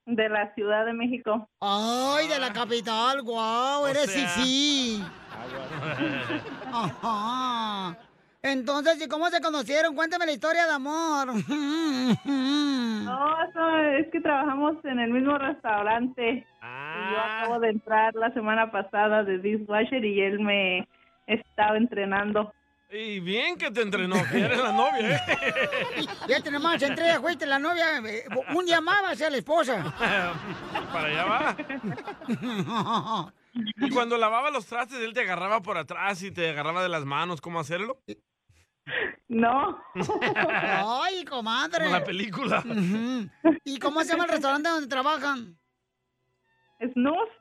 De la Ciudad de México. ¡Ay, de la capital! ¡Guau! O eres sea- sí. Ajá. Entonces, ¿y cómo se conocieron? Cuéntame la historia de amor. No, eso es que trabajamos en el mismo restaurante. Y yo acabo de entrar la semana pasada de dishwasher y él me estaba entrenando. Y bien que te entrenó, que eres la novia, ¿eh? Ya te nomás entré, fuiste la novia. eh, Un día más va a ser la esposa. Para allá va. Y cuando lavaba los trastes, él te agarraba por atrás y te agarraba de las manos. ¿Cómo hacerlo? No. Ay, comadre. Como la película. ¿Y cómo se llama el restaurante donde trabajan? Snooze.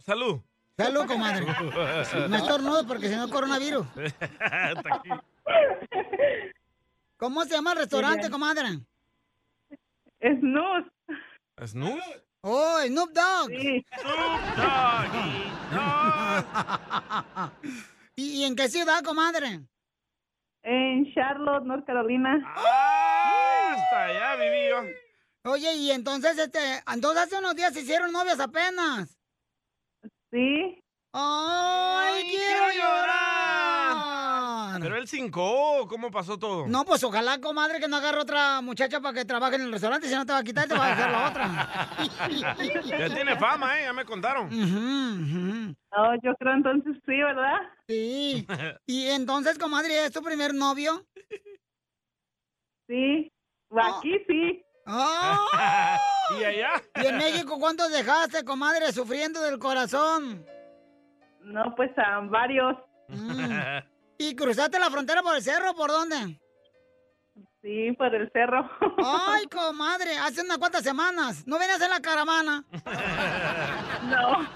Salud. Salud, comadre. No estornudo porque si no coronavirus. Está. ¿Cómo se llama el restaurante, comadre? Snooze. ¿Snooze? Oh, Snoop Dogg. ¿Y, y en qué ciudad, comadre? En Charlotte, North Carolina. Ah, hasta allá viví yo. Oye, y entonces, este, entonces hace unos días se hicieron novias apenas. Sí. ¡Ay, quiero llorar! Pero él cincó, ¿cómo pasó todo? No, pues ojalá, comadre, que no agarre otra muchacha para que trabaje en el restaurante, si no te va a quitar y te va a dejar la otra. ya tiene fama, ¿eh? Ya me contaron. No, yo creo entonces sí, ¿verdad? Sí. Y entonces, comadre, ¿es tu primer novio? Sí. Aquí sí. ¡Ah! ¿Y allá? ¿Y en México cuántos dejaste, comadre, sufriendo del corazón? No, pues a varios. ¿Y cruzaste la frontera por el cerro? ¿Por dónde? Sí, por el cerro. Ay, comadre, hace unas cuantas semanas. ¿No venías en la caravana? No.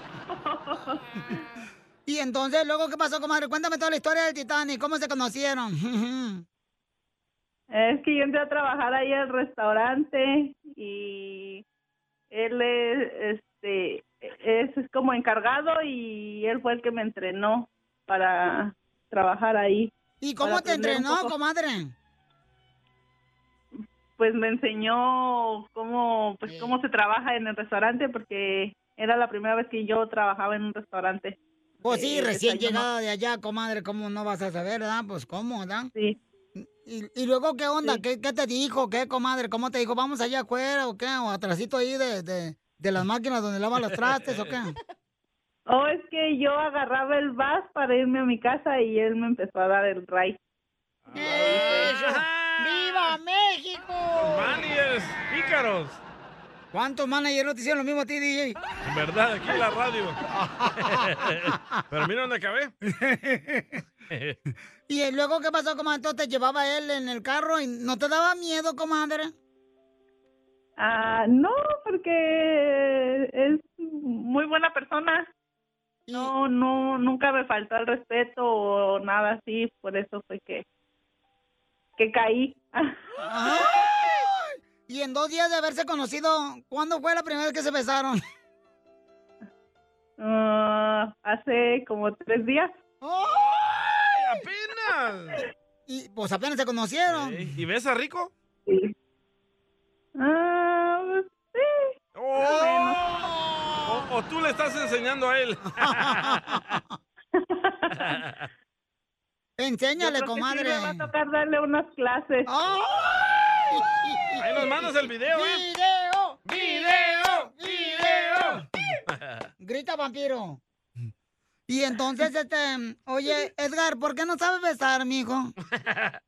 Y entonces, luego, ¿qué pasó, comadre? Cuéntame toda la historia del Titanic. ¿Cómo se conocieron? Es que yo entré a trabajar ahí al restaurante y él es, este, es, es como encargado y él fue el que me entrenó para trabajar ahí. ¿Y cómo te entrenó, comadre? Pues me enseñó cómo, pues cómo se trabaja en el restaurante porque era la primera vez que yo trabajaba en un restaurante. Pues sí, de recién desayuno. llegada de allá, comadre, ¿cómo no vas a saber, verdad? Pues, ¿cómo, verdad? Sí. ¿Y, y luego qué onda? ¿Qué, qué te dijo? ¿Qué, comadre? ¿Cómo te dijo? ¿Vamos allá afuera o qué? ¿O atrásito ahí de, de, de las máquinas donde lavan los trastes o qué? Oh, es que yo agarraba el bus para irme a mi casa y él me empezó a dar el ride. ¡Viva México! Managers, pícaros. ¿Cuántos managers no te hicieron lo mismo a ti, DJ? En verdad, aquí en la radio. Pero mira dónde acabé. ¿Y luego qué pasó, comadre? Entonces te llevaba él en el carro y no te daba miedo, comadre. Ah, no, porque es muy buena persona. No, no, nunca me faltó el respeto o nada así, por eso fue que, que caí. Ay, Y en dos días de haberse conocido, ¿cuándo fue la primera vez que se besaron? Ah, hace como tres días. ¡Ay, apenas! Y pues apenas se conocieron. Ey, ¿Y ves a Rico? Ah, sí. Oh, o, o tú le estás enseñando a él. Enséñale, Yo creo que sí comadre. me va a tocar darle unas clases. Ahí nos mandas el video, ¿eh? ¡Video! ¡Video! ¡Video! Grita vampiro. Y entonces, este, oye, Edgar, ¿por qué no sabes besar, mijo?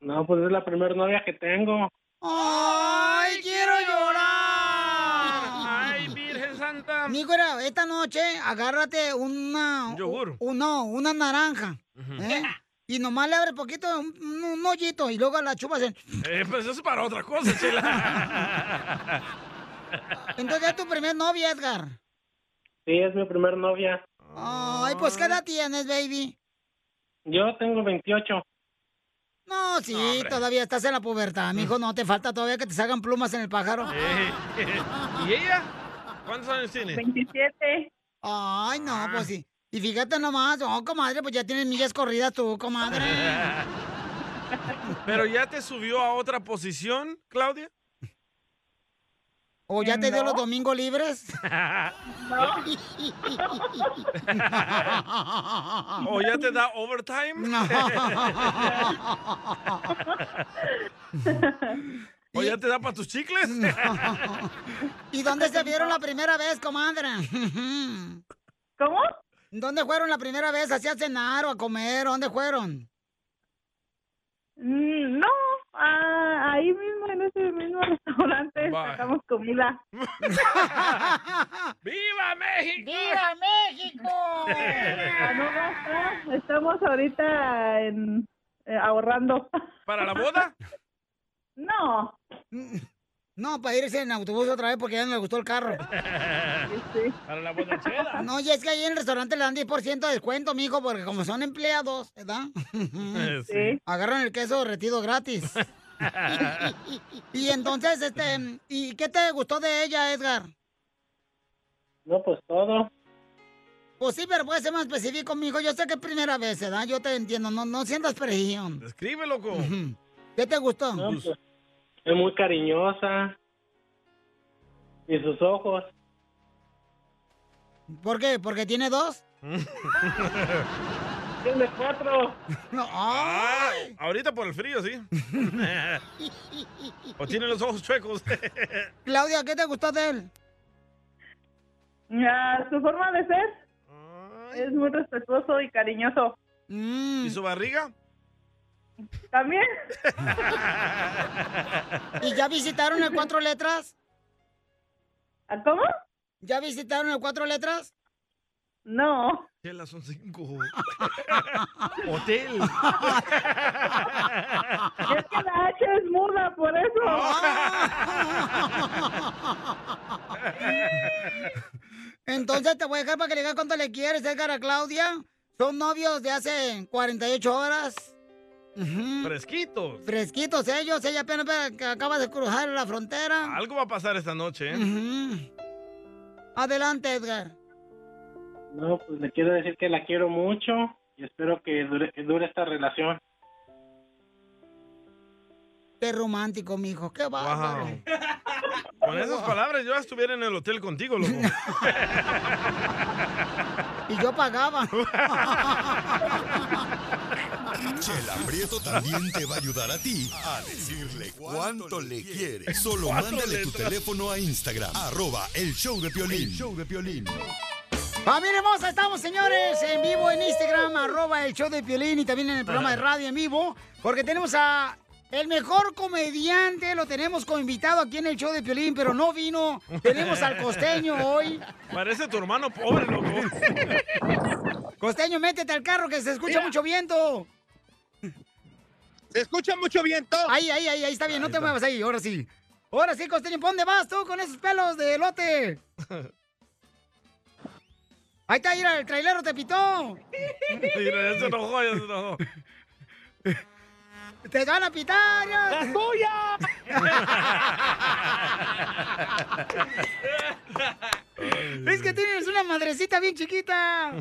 No, pues es la primera novia que tengo. ¡Ay, quiero llorar! ¡Ay, Virgen Santa! Mijo, era, esta noche agárrate una... Un yogur. un- no, una naranja. ¿eh? Y nomás le abre poquito, un hoyito, y luego la chupas en... Eh, pues eso es para otra cosa, chela. Entonces es tu primer novia, Edgar. Sí, es mi primer novia. Ay, pues ¿qué edad tienes, baby? Yo tengo 28. No, sí, todavía estás en la pubertad, mijo, no te falta todavía que te salgan plumas en el pájaro. ¿Y ella? ¿Cuántos años tiene? 27. Ay, no, pues sí. Y fíjate nomás, oh, comadre, pues ya tienes millas corridas tú, comadre. ¿Pero ya te subió a otra posición, Claudia? ¿O ya te dio No. los domingos libres? ¿O ya te da overtime? ¿O ya te da para tus chicles? ¿Y dónde se vieron la primera vez, comadre? ¿Cómo? ¿Dónde fueron la primera vez? ¿Así a cenar o a comer? ¿Dónde fueron? Mm, No, ah, ahí mismo en ese mismo restaurante Bye. sacamos comida. ¡Viva México! ¡Viva México! Ah, no basta, Estamos ahorita en, eh, ahorrando. ¿Para la boda? No. No, para irse en autobús otra vez porque ya no le gustó el carro. Para la borrachera. No, y es que ahí en el restaurante le dan 10% de descuento, mijo, porque como son empleados, ¿verdad? Sí. Agarran el queso derretido gratis. y entonces, este, ¿y qué te gustó de ella, Edgar? No, pues todo. Pues sí, pero puede ser más específico, mijo. Yo sé que es primera vez, ¿verdad? Yo te entiendo, no, no sientas presión. Escribe, loco. ¿Qué te gustó? No, pues, es muy cariñosa. Y sus ojos. ¿Por qué? ¿Porque tiene dos? Tiene cuatro. No, Ah, ahorita por el frío, sí. o tiene los ojos chuecos. Claudia, ¿qué te gustó de él? Ah, su forma de ser es muy respetuoso y cariñoso. ¿Y su barriga? También. ¿Y ya visitaron el cuatro letras? ¿Cómo? ¿Ya visitaron el cuatro letras? No. Chela, son cinco. Hotel. Es que la H es muda, por eso. Entonces te voy a dejar para que le digas cuánto le quieres, Edgar, a Claudia. Son novios de hace 48 horas. Fresquitos. Fresquitos ellos, ella apenas ve que acaba de cruzar la frontera. Algo va a pasar esta noche, ¿eh? Adelante, Edgar. No, pues le quiero decir que la quiero mucho y espero que dure, que dure esta relación. Qué romántico, mijo. Qué bárbaro. Wow. Con esas palabras yo estuviera en el hotel contigo, loco. Y yo pagaba. Chela Prieto también te va a ayudar a ti a decirle cuánto le quiere. Solo ¿Cuánto mándale le tu teléfono a Instagram, arroba el show de Piolín. show de Piolín. Familia hermosa, estamos señores en vivo en Instagram, arroba el show de Piolín y también en el programa de radio en vivo, porque tenemos a el mejor comediante, lo tenemos como invitado aquí en el show de Piolín, pero no vino. Tenemos al costeño hoy. Parece tu hermano pobre, loco. Costeño, métete al carro que se escucha mucho viento. ¿Se escucha mucho viento? Ahí, ahí, ahí, ahí está bien, no te muevas ahí, ahora sí. Ahora sí, Costeño, ¿por dónde vas tú con esos pelos de elote? Ahí está, mira, el trailero te pitó. Mira, ya se enojó, ya se enojó. ¡Te van a pitar! ya. ¡La tuya! Es que tienes una madrecita bien chiquita.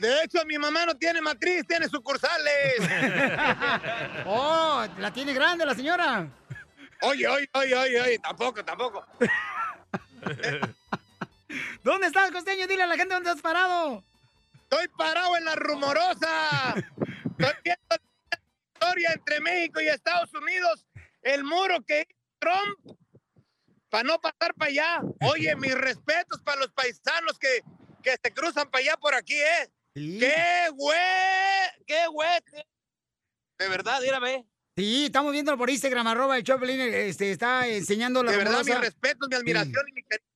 De hecho, mi mamá no tiene matriz, tiene sucursales. oh, la tiene grande la señora. Oye, oye, oye, oye, oye, tampoco, tampoco. ¿Dónde estás, costeño? Dile a la gente dónde has parado. Estoy parado en la rumorosa. Estoy viendo la historia entre México y Estados Unidos. El muro que hizo Trump para no pasar para allá. Oye, mis respetos para los paisanos que, que se cruzan para allá por aquí, ¿eh? ¡Qué güey! ¡Qué güey! De verdad, mírame. Sí, estamos viéndolo por Instagram, arroba el Choplin, este, está enseñando la De verdad, rumorosa. respetos, mi admiración y mi cariño.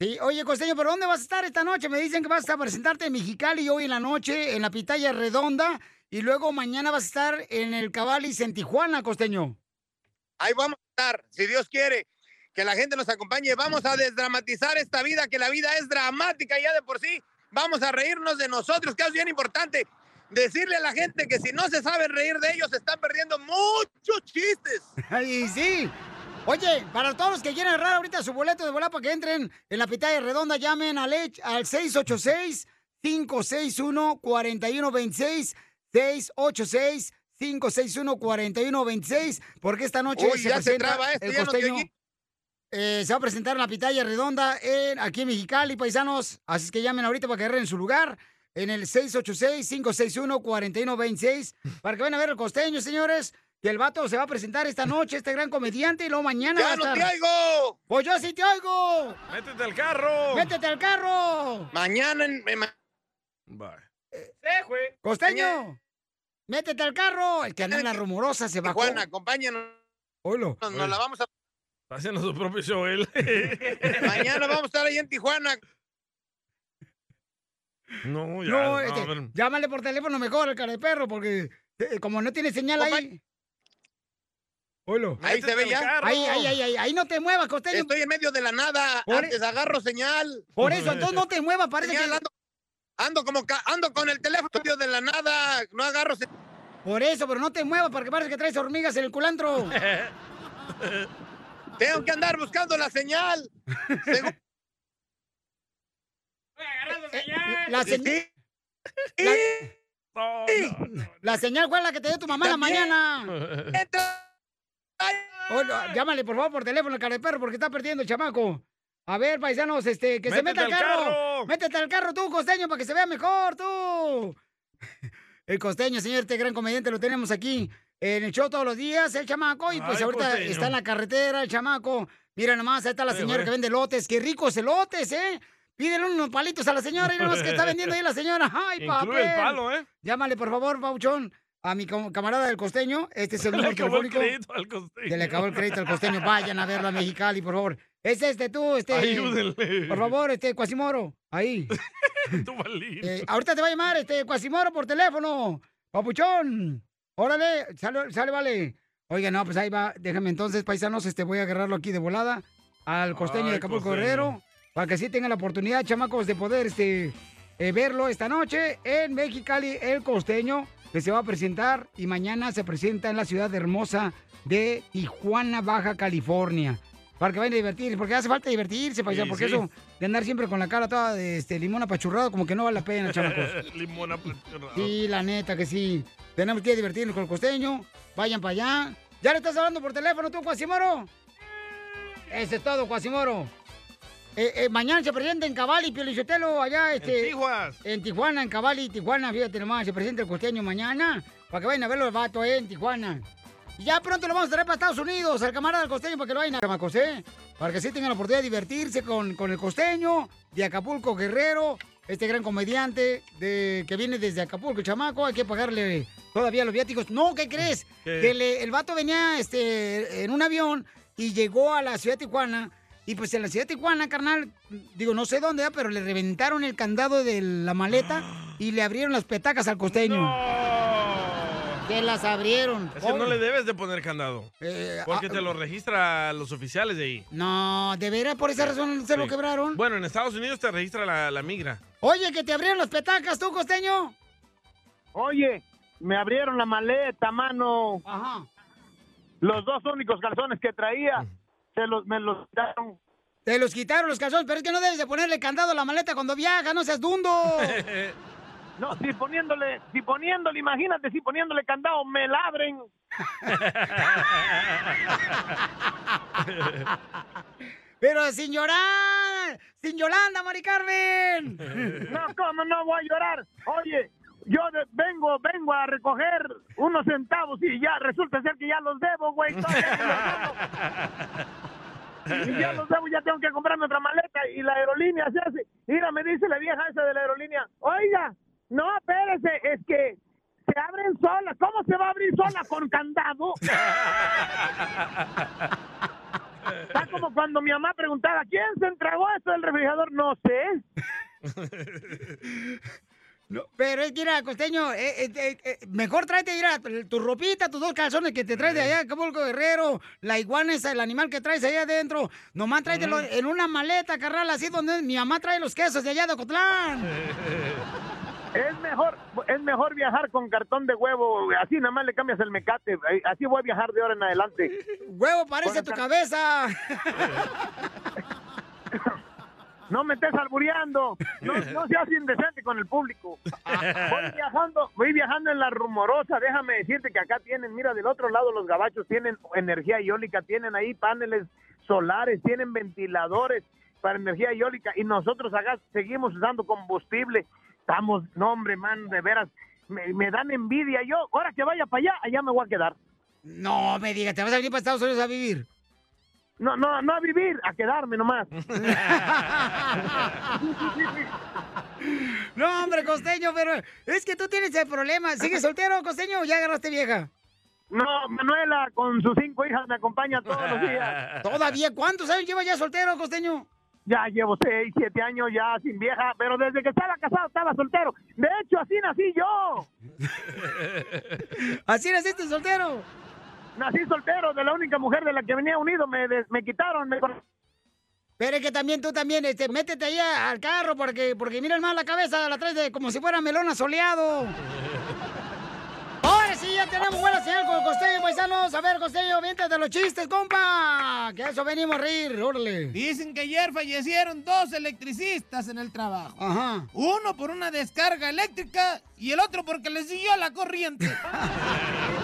Sí, oye, Costeño, ¿pero dónde vas a estar esta noche? Me dicen que vas a presentarte en Mexicali hoy en la noche, en la Pitaya Redonda, y luego mañana vas a estar en el Cabalis en Tijuana, Costeño. Ahí vamos a estar, si Dios quiere, que la gente nos acompañe. Vamos a desdramatizar esta vida, que la vida es dramática ya de por sí. Vamos a reírnos de nosotros, que es bien importante. Decirle a la gente que si no se sabe reír de ellos, están perdiendo muchos chistes. Ay, sí. Oye, para todos los que quieren agarrar ahorita su boleto de volar para que entren en la pitaya redonda, llamen al, al 686-561-4126, 1-855-561-4126, porque esta noche Uy, se ya se presenta traba esto, el no costeño. oí. Eh, se va a presentar en la pitaya redonda en, aquí en Mexicali, paisanos. Así es que llamen ahorita para que agarren su lugar en el 686-561-4126 para que vayan a ver el costeño, señores. Que el vato se va a presentar esta noche, este gran comediante, y luego mañana ¡Ya va a no te oigo! ¡Pues yo sí te oigo! ¡Métete al carro! ¡Métete al carro! Mañana en... en- ¡Costeño! ¡Métete al carro! El que anda en la rumorosa se bajó. Tijuana, acompáñanos. Oilo. Nos, nos la vamos a... Está haciendo su propio show él. Mañana vamos a estar ahí en Tijuana. No, ya. No, no, este, llámale por teléfono mejor al cara de perro, porque eh, como no tiene señal ahí. Oilo. Ahí se ve ya. Ahí, ahí, ahí, ahí, ahí no te muevas, costeño. Estoy en medio de la nada. Por- Antes agarro señal. Por eso, entonces no te muevas, parece Señal, que... ando, ando como ca- ando con el teléfono en medio de la nada. No agarro señal. Por eso, pero no te muevas, porque parece que traes hormigas en el culantro. Tengo que andar buscando la señal. Según- La señal... La, la señal fue la que te dio tu mamá en la mañana. Oilo, llámale, por favor, por teléfono al cara de perro, porque está perdiendo el chamaco. A ver, paisanos, este, que se meta al al carro. carro. Métete al carro tú, costeño, para que se vea mejor, tú. El costeño, señor, este gran comediante, lo tenemos aquí en el show todos los días, el chamaco, y pues Ay, ahorita costeño. está en la carretera, el chamaco. Mira nomás, ahí está la señora que vende lotes, qué ricos elotes, ¿eh? Pídele unos palitos a la señora, y nomás que está vendiendo ahí la señora. ¡Ay, papá! El palo, ¿eh? Llámale, por favor, Pauchón, a mi camarada del costeño. Este es el Le número acabó el telefónico. crédito al costeño. Le acabó el crédito al costeño. Vayan a verlo a Mexicali, por favor. Es este tú, este. Ayúdenle. Por favor, este, Cuasimoro. Ahí. Balín. Eh, ahorita te va a llamar, este, Cuasimoro por teléfono. Papuchón. Órale, sale, sale, vale. Oiga, no, pues ahí va. Déjame entonces, paisanos, este, voy a agarrarlo aquí de volada al costeño de Acapulco. Guerrero. Para que sí tengan la oportunidad, chamacos, de poder, este, eh, verlo esta noche en Mexicali, el costeño, que se va a presentar y mañana se presenta en la ciudad hermosa de Tijuana, Baja California. Para que vayan a divertir, porque hace falta divertirse, paisano, Sí, porque sí. eso de andar siempre con la cara toda de este, limón apachurrado, como que no vale la pena, chamacos. Limón apachurrado. Sí, la neta que sí. Tenemos que divertirnos con el costeño. Vayan para allá. ¿Ya le estás hablando por teléfono tú, Cuasimoro? Eso es todo, Cuasimoro. Eh, eh, mañana se presenta en Cabali, Piolichotelo, allá, este... En Tijuas. En Tijuana, en Cabali, Tijuana, fíjate nomás, se presenta el costeño mañana, para que vayan a verlo el vato eh, en Tijuana. Y ya pronto lo vamos a traer para Estados Unidos, al camarada del costeño, para que lo vayan a chamacos, ¿eh? Para que sí tengan la oportunidad de divertirse con, con el costeño de Acapulco Guerrero, este gran comediante de, que viene desde Acapulco, chamaco, hay que pagarle todavía los viáticos. No, ¿qué crees? ¿Qué? Que le- el vato venía este, en un avión y llegó a la ciudad de Tijuana. Y pues en la ciudad de Tijuana, carnal, digo, no sé dónde, ¿eh? pero le reventaron el candado de la maleta y le abrieron las petacas al costeño. Que las abrieron. Es que no le debes de poner candado. Eh, Porque ah, te lo registra los oficiales de ahí. No, ¿de veras por esa razón se lo quebraron? Bueno, en Estados Unidos te registra la, la migra. Oye, que te abrieron las petacas tú, costeño. Oye, me abrieron la maleta, mano. Ajá. Los dos únicos calzones que traía, se los, me los quitaron. Te los quitaron los calzones, pero es que no debes de ponerle candado a la maleta cuando viaja, no seas dundo. No, si poniéndole, si poniéndole, imagínate, si poniéndole candado, me la abren. Pero sin llorar, sin Yolanda, Mari Carmen. No, ¿cómo no voy a llorar? Oye, yo de- vengo, vengo a recoger unos centavos y ya resulta ser que ya los debo, güey. Y ya los debo, ya tengo que comprarme otra maleta y la aerolínea se hace. Mira, me dice la vieja esa de la aerolínea, oiga, no, espérese, es que se abren solas. ¿Cómo se va a abrir sola con candado? Está como cuando mi mamá preguntaba, ¿quién se entregó esto del refrigerador? No sé. No, pero es que, mira, costeño, eh, eh, eh, eh, mejor tráete, mira, tu ropita, tus dos calzones que te traes de allá Acapulco Guerrero, la iguana esa, el animal que traes allá adentro, nomás tráetelo en una maleta, carnal, así donde mi mamá trae los quesos de allá de Ocotlán. Es mejor, es mejor viajar con cartón de huevo, así nada más le cambias el mecate, así voy a viajar de ahora en adelante. Huevo parece tu cabeza. No me estés albureando. No, no seas indecente con el público. Voy viajando, voy viajando en la rumorosa. Déjame decirte que acá tienen, mira, del otro lado los gabachos tienen energía eólica, tienen ahí paneles solares, tienen ventiladores para energía eólica y nosotros acá seguimos usando combustible. Estamos, no hombre, man, de veras, me, me dan envidia. Yo, ahora que vaya para allá, allá me voy a quedar. No me digas, ¿te vas a venir para Estados Unidos a vivir? No, no, no a vivir, a quedarme nomás. No, hombre, costeño, pero es que tú tienes el problema. ¿Sigues soltero, costeño, o ya agarraste vieja? No, Manuela con sus cinco hijas me acompaña todos los días. ¿Todavía cuántos años lleva ya soltero, costeño? Ya llevo seis, siete años ya sin vieja, pero desde que estaba casado estaba soltero. De hecho, así nací yo. ¿Así naciste soltero? Nací soltero de la única mujer de la que venía unido. Me, des- me quitaron, me... Pero es que también tú también, este, métete ahí al carro porque, porque miras más la cabeza, la traes de como si fuera melón asoleado. Sí, ya tenemos buena señal con costeño, paisanos. A ver, costeño, de los chistes, compa. Que a eso venimos a reír, órale. Dicen que ayer fallecieron dos electricistas en el trabajo. Ajá. Uno por una descarga eléctrica y el otro porque le siguió la corriente.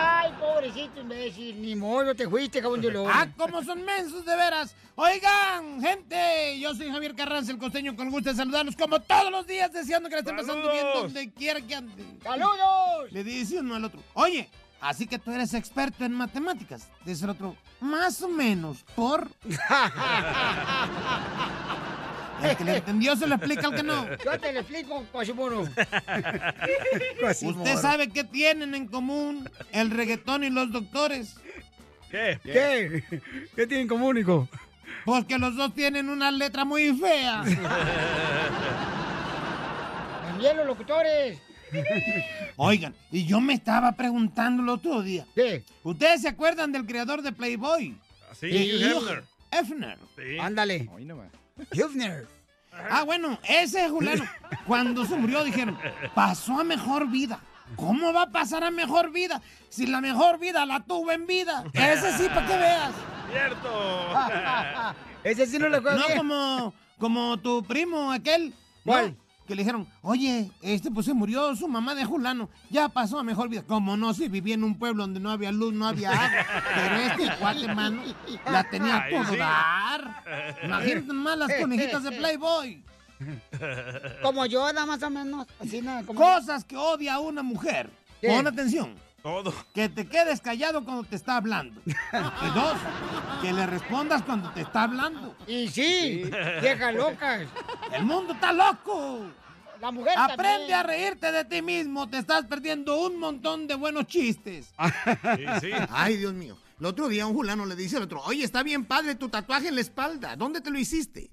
Ay, pobrecito imbécil, ni modo, te fuiste, cabrón de. Ah, cómo son mensos, de veras. Oigan, gente, yo soy Javier Carranza, el costeño, con gusto de saludarlos como todos los días, deseando que la estén pasando bien donde quiera que anden. ¡Saludos! Le dice uno al otro, oye, así que tú eres experto en matemáticas. Dice el otro, más o menos, por... El que le entendió se lo explica al que no. Yo te lo explico, Quasimodo. ¿Usted sabe qué tienen en común el reggaetón y los doctores? ¿Qué? ¿Qué? ¿Qué tienen en común, hijo? Porque los dos tienen una letra muy fea. También los locutores. Oigan, y yo me estaba preguntando el otro día. ¿Qué? ¿Ustedes se acuerdan del creador de Playboy? Sí, Hugh Hefner. Hefner. Sí. Ándale. Hefner. Ah, bueno, ese Juliano, cuando se murió dijeron, pasó a mejor vida. ¿Cómo va a pasar a mejor vida si la mejor vida la tuvo en vida? Ese sí, para que veas. ¡Cierto! Ese sí no lo No como, como tu primo aquel. ¿Cuál? ¿no? Que le dijeron, oye, este pues se murió su mamá de Julano, ya pasó a mejor vida. Como no, si vivía en un pueblo donde no había luz, no había agua. Pero este cuate, mano, la tenía a todo dar. Imagínate más las conejitas de Playboy. Como yo, nada más o menos. Así, nada, como Cosas que odia una mujer. Pon atención. Todo. Que te quedes callado cuando te está hablando. Y dos, que le respondas cuando te está hablando. Y sí, viejas locas. El mundo está loco. La mujer Aprende también. a reírte de ti mismo. Te estás perdiendo un montón de buenos chistes. sí. Ay, Dios mío. El otro día un fulano le dice al otro, oye, está bien padre tu tatuaje en la espalda. ¿Dónde te lo hiciste?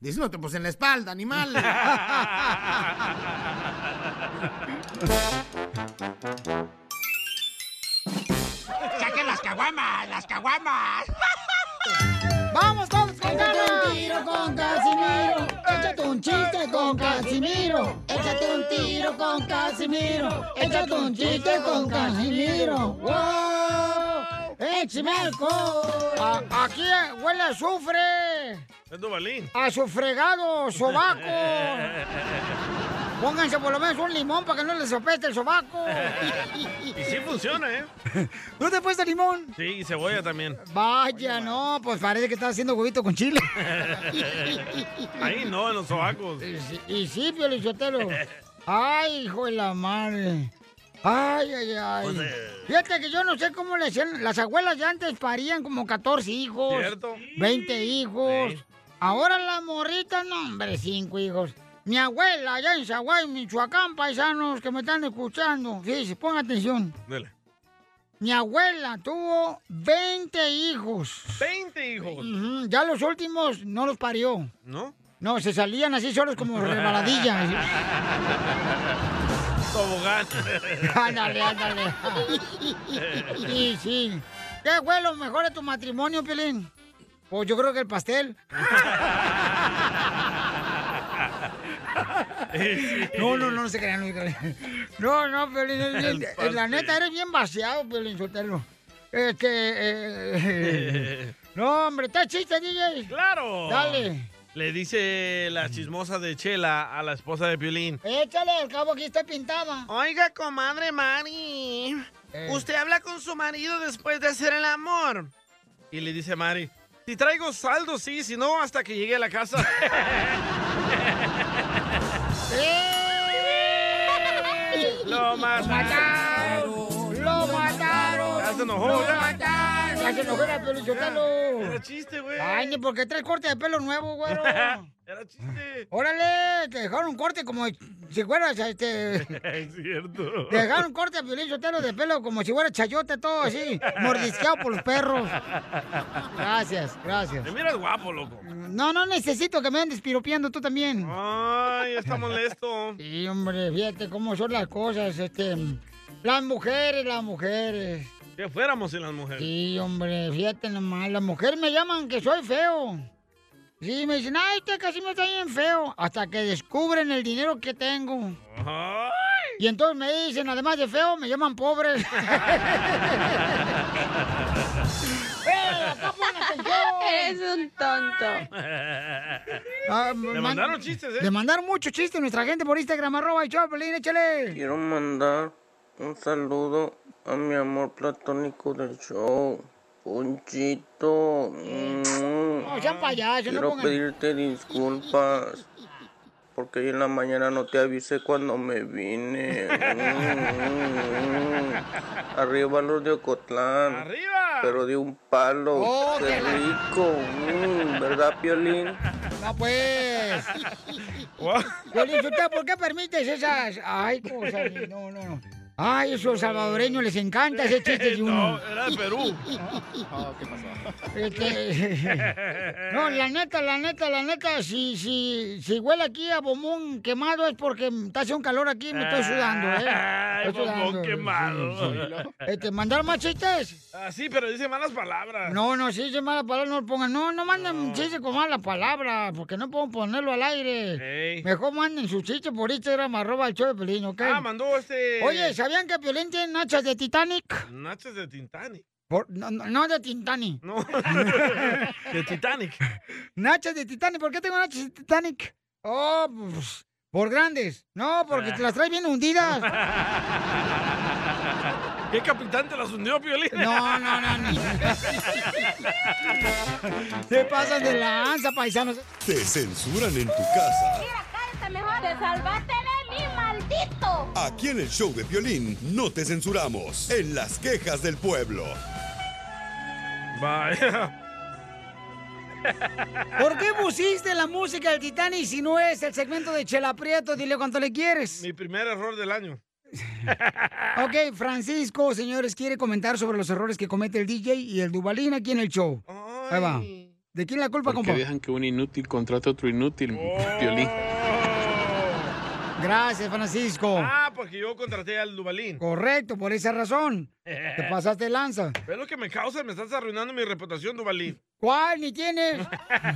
Dice el otro, pues en la espalda, animal. ¡Saquen las caguamas! ¡Las caguamas! ¡Vamos todos con ganas! un tiro con Casimiro. Échate un chiste con Casimiro. Échate un tiro con Casimiro. Échate un chiste con Casimiro. ¡Wow! ¡Échame alcohol! Aquí huele a azufre. Es Duvalín. A su fregado sobaco. Pónganse por lo menos un limón para que no les sopeste el sobaco. Y sí funciona, ¿eh? ¿No te puesto limón? Sí, y cebolla también. Vaya, no, pues parece que estás haciendo huevito con chile. Ahí no, en los sobacos. Y sí, Pio. Ay, hijo de la madre. Ay, ay, ay. Fíjate que yo no sé cómo le hacían. Las abuelas de antes parían como 14 hijos. ¿Cierto? 20 hijos. Sí. Ahora las morritas, no, hombre, 5 hijos. Mi abuela allá en Zaguay, Michoacán, paisanos que me están escuchando. Fíjense, pongan atención. Dale. Mi abuela tuvo 20 hijos. 20 hijos. Ya los últimos no los parió. ¿No? No, se salían así solos como resbaladillas. Tobogán. ándale, ándale. Sí, sí. ¿Qué fue lo mejor de tu matrimonio, Pelín? Pues yo creo que el pastel. No, no, no, no se crean, no se crean. No, bien- El la neta eres bien vaciado, Pelín Sotelo. Este, eh, No, hombre, ¿está chiste, DJ? ¡Claro! Dale. Le dice la chismosa de Chela a la esposa de Piolín. Échale, al cabo aquí estoy pintada. Oiga, comadre Mari, ¿usted habla con su marido después de hacer el amor? Y le dice Mari, si traigo saldo, sí, si no, hasta que llegue a la casa. ¡Lo mataron! ¡Lo mataron! Ya se enojó, ¡Lo mataron! Ya se enojó la. Era chiste, güey. Ay, ni porque traes corte de pelo nuevo, güero. Era chiste. Órale, te dejaron un corte como si fueras, este... Es cierto. Te dejaron un corte a Piolichotelo de pelo como si fuera chayote todo así, mordisqueado por los perros. Gracias, gracias. Te miras guapo, loco. No, no necesito que me andes piropeando tú también. Ay, está molesto. Sí, hombre, fíjate cómo son las cosas, este... Las mujeres, las mujeres. Que fuéramos sin las mujeres. Sí, hombre, fíjate nomás, las mujeres me llaman que soy feo. Sí, me dicen, ay, usted casi me está bien feo. Hasta que descubren el dinero que tengo. Y entonces me dicen, además de feo, me llaman pobre. ¡Eh! Eres un tonto. Ah, Le man- mandaron chistes, ¿eh? Le mandaron muchos chistes nuestra gente por Instagram, arroba y Choplin, échale. Quiero mandar un saludo a mi amor platónico del show, Ponchito. Mm. No, sean payasos, no Quiero pongan... pedirte disculpas. Porque hoy en la mañana no te avisé cuando me vine. Mm. Arriba los de Ocotlán. ¡Arriba! Pero de un palo. Oh, ¡Qué qué rico! Mm, ¿Verdad, Piolín? No, pues. Piolín, ¿usted por qué permites esas? Ay, cosas. No, no, no. Ay, esos salvadoreños les encanta ese chiste de uno. No, era de Perú. ¿Qué pasó? Este, no, la neta, la neta, la neta, si, si, si huele aquí a bombón quemado es porque está haciendo un calor aquí y me estoy sudando, ¿eh? Ay, Estoy sudando, quemado. sí, sí. Este, ¿mandar más chistes? Ah, sí, pero dice malas palabras. No, no, si dice mala palabra, no lo pongan. No, no manden chistes con mala palabra, porque no puedo ponerlo al aire. Mejor manden sus chistes por Instagram, arroba el show de Pelín, ¿ok? Ah, mandó este... Oye, ¿sabían que Piolín tiene nachas de Titanic? Nachos de Titanic. Por- no, no, no de Titanic. No, de Titanic. Nachas de Titanic. ¿Por qué tengo nachas de Titanic? Oh, pues, por grandes. No, porque te las traes bien hundidas. ¿Qué capitán te las hundió, Piolín? No, no, no, no. Se pasan de lanza, paisanos. Te censuran en tu casa. Cállate mejor. Te Aquí en el show de violín no te censuramos. En las quejas del pueblo. Vaya. ¿Por qué pusiste la música del Titanic si no es el segmento de Chela Prieto? Dile cuánto le quieres. Mi primer error del año. Ok, Francisco, señores, quiere comentar sobre los errores que comete el DJ y el Dubalín aquí en el show. Ahí va. ¿De quién la culpa, Porque compa? dejan que un inútil contrate a otro inútil, Piolín. Gracias, Francisco. Ah, porque yo contraté al Dubalín. Correcto, por esa razón. Te pasaste lanza. ¿Ves lo que me causa? Me estás arruinando mi reputación, Dubalín. ¿Cuál? Ni tienes.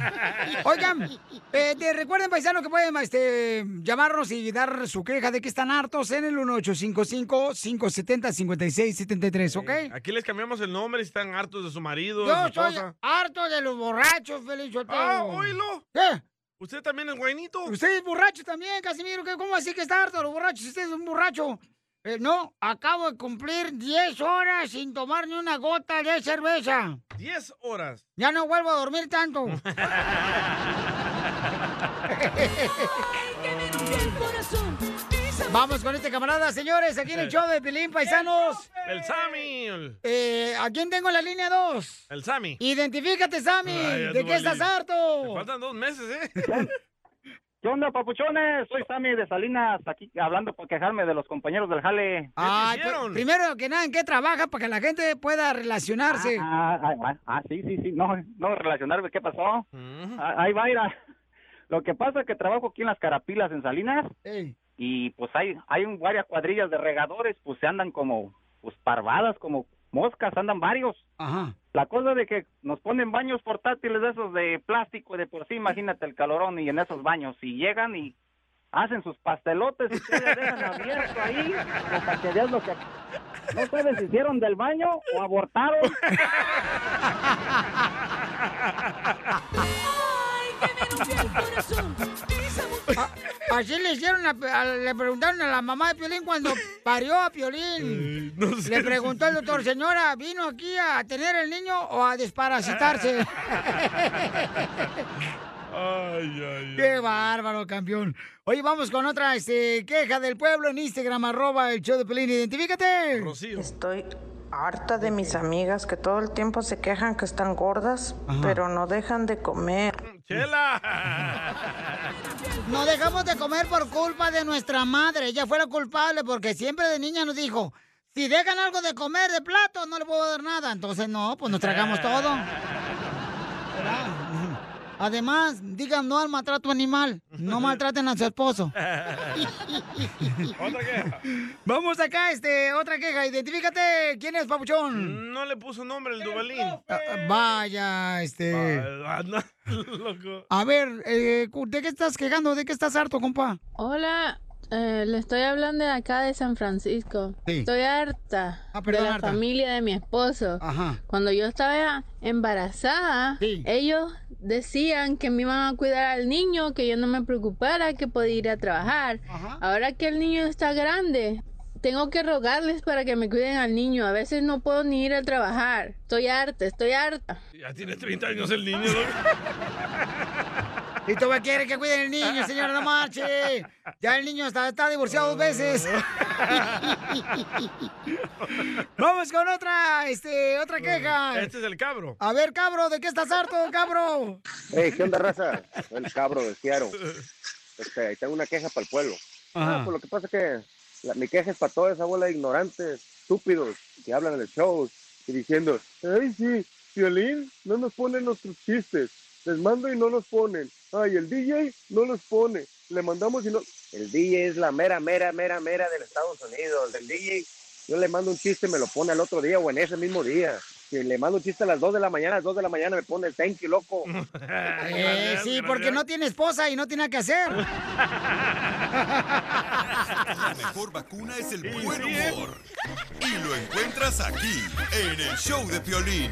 Oigan, eh, te recuerden, paisanos, que pueden este, llamarnos y dar su queja de que están hartos en el 1855-570-5673, ¿ok? Aquí les cambiamos el nombre si están hartos de su marido, Yo de su esposa. harto de los borrachos, Feliz Sotelo. Ah, oílo. ¿Qué? ¿Usted también es guainito? Usted es borracho también, Casimiro. ¿Cómo así que está harto los borrachos? Usted es un borracho. Eh, no, acabo de cumplir 10 horas sin tomar ni una gota de cerveza. 10 horas. Ya no vuelvo a dormir tanto. Vamos con este camarada, señores, aquí en el show de Pilín, paisanos. El Sammy. Eh, ¿A quién tengo en la línea 2? El Sammy. Identifícate, Sammy. Ay, ¿De qué estás harto? Me faltan dos meses, ¿eh? ¿Qué onda, papuchones? Soy Sammy de Salinas, aquí hablando por quejarme de los compañeros del jale. Ay, pr- primero que nada, ¿en qué trabaja para que la gente pueda relacionarse? Ah, ah, ah, ah, sí, sí, sí, no, no relacionarme, ¿qué pasó? Ah, ahí va, mira. Lo que pasa es que trabajo aquí en las Carapilas, en Salinas, y pues hay, hay un, varias cuadrillas de regadores, pues se andan como, pues parvadas, como moscas, andan varios. Ajá. La cosa de que nos ponen baños portátiles de esos de plástico y de por sí, imagínate el calorón y en esos baños, y llegan y hacen sus pastelotes y ustedes dejan abierto ahí, pues, para que veas lo que... No sabes si hicieron del baño o abortaron. A- Así le hicieron, a- a- le preguntaron a la mamá de Piolín cuando parió a Piolín. sé le preguntó el doctor, señora, ¿vino aquí a tener el niño o a desparasitarse? Ay, ay, ¡Qué bárbaro, campeón! Oye, vamos con otra este, queja del pueblo en Instagram, arroba el show de Pelín. Identifícate. Estoy harta de mis amigas que todo el tiempo se quejan que están gordas, pero no dejan de comer. ¡Chela! No dejamos de comer por culpa de nuestra madre. Ella fue la culpable porque siempre de niña nos dijo, si dejan algo de comer de plato, no le puedo dar nada. Entonces, no, pues nos tragamos todo. Además, digan no al maltrato animal. No maltraten a su esposo. Otra queja. Vamos acá, este, otra queja. Identifícate. ¿Quién es, papuchón? No le puso nombre el Dubalín. Ah, Vaya, este... No, loco. A ver, eh, ¿de qué estás quejando? ¿De qué estás harto, compa? Hola, eh, le estoy hablando de acá de San Francisco. Sí. Estoy harta Ah, perdón, de la harta. familia de mi esposo. Cuando yo estaba embarazada, ellos decían que me iban a cuidar al niño, que yo no me preocupara, que podía ir a trabajar. Ahora que el niño está grande, tengo que rogarles para que me cuiden al niño. A veces no puedo ni ir a trabajar. Estoy harta, estoy harta. Ya tiene 30 años el niño, loco. Y todavía quiere que cuiden el niño, señora, no marche. Ya el niño está, está divorciado dos veces. Vamos con otra, este, otra queja. Este es el cabro. A ver, cabro, ¿de qué estás harto, cabro? Hey, ¿qué onda, raza? El cabro de Seattle. Este, ahí tengo una queja para el pueblo. Ajá. Ah, pues lo que pasa es que la- mi queja es para toda esa bola de ignorantes, estúpidos, que hablan en el show y diciendo, ay, sí, Violín no nos pone nuestros chistes. Les mando y no los ponen. Ay, el DJ no los pone. Le mandamos y no... El DJ es la mera, mera, mera, mera del Estados Unidos. El DJ, yo le mando un chiste, me lo pone al otro día o en ese mismo día. Si le mando un chiste a las 2 de la mañana, a las 2 de la mañana me pone el thank you, loco. Eh, sí, porque no tiene esposa y no tiene nada que hacer. La mejor vacuna es el buen humor. Y lo encuentras aquí, en el show de Piolín.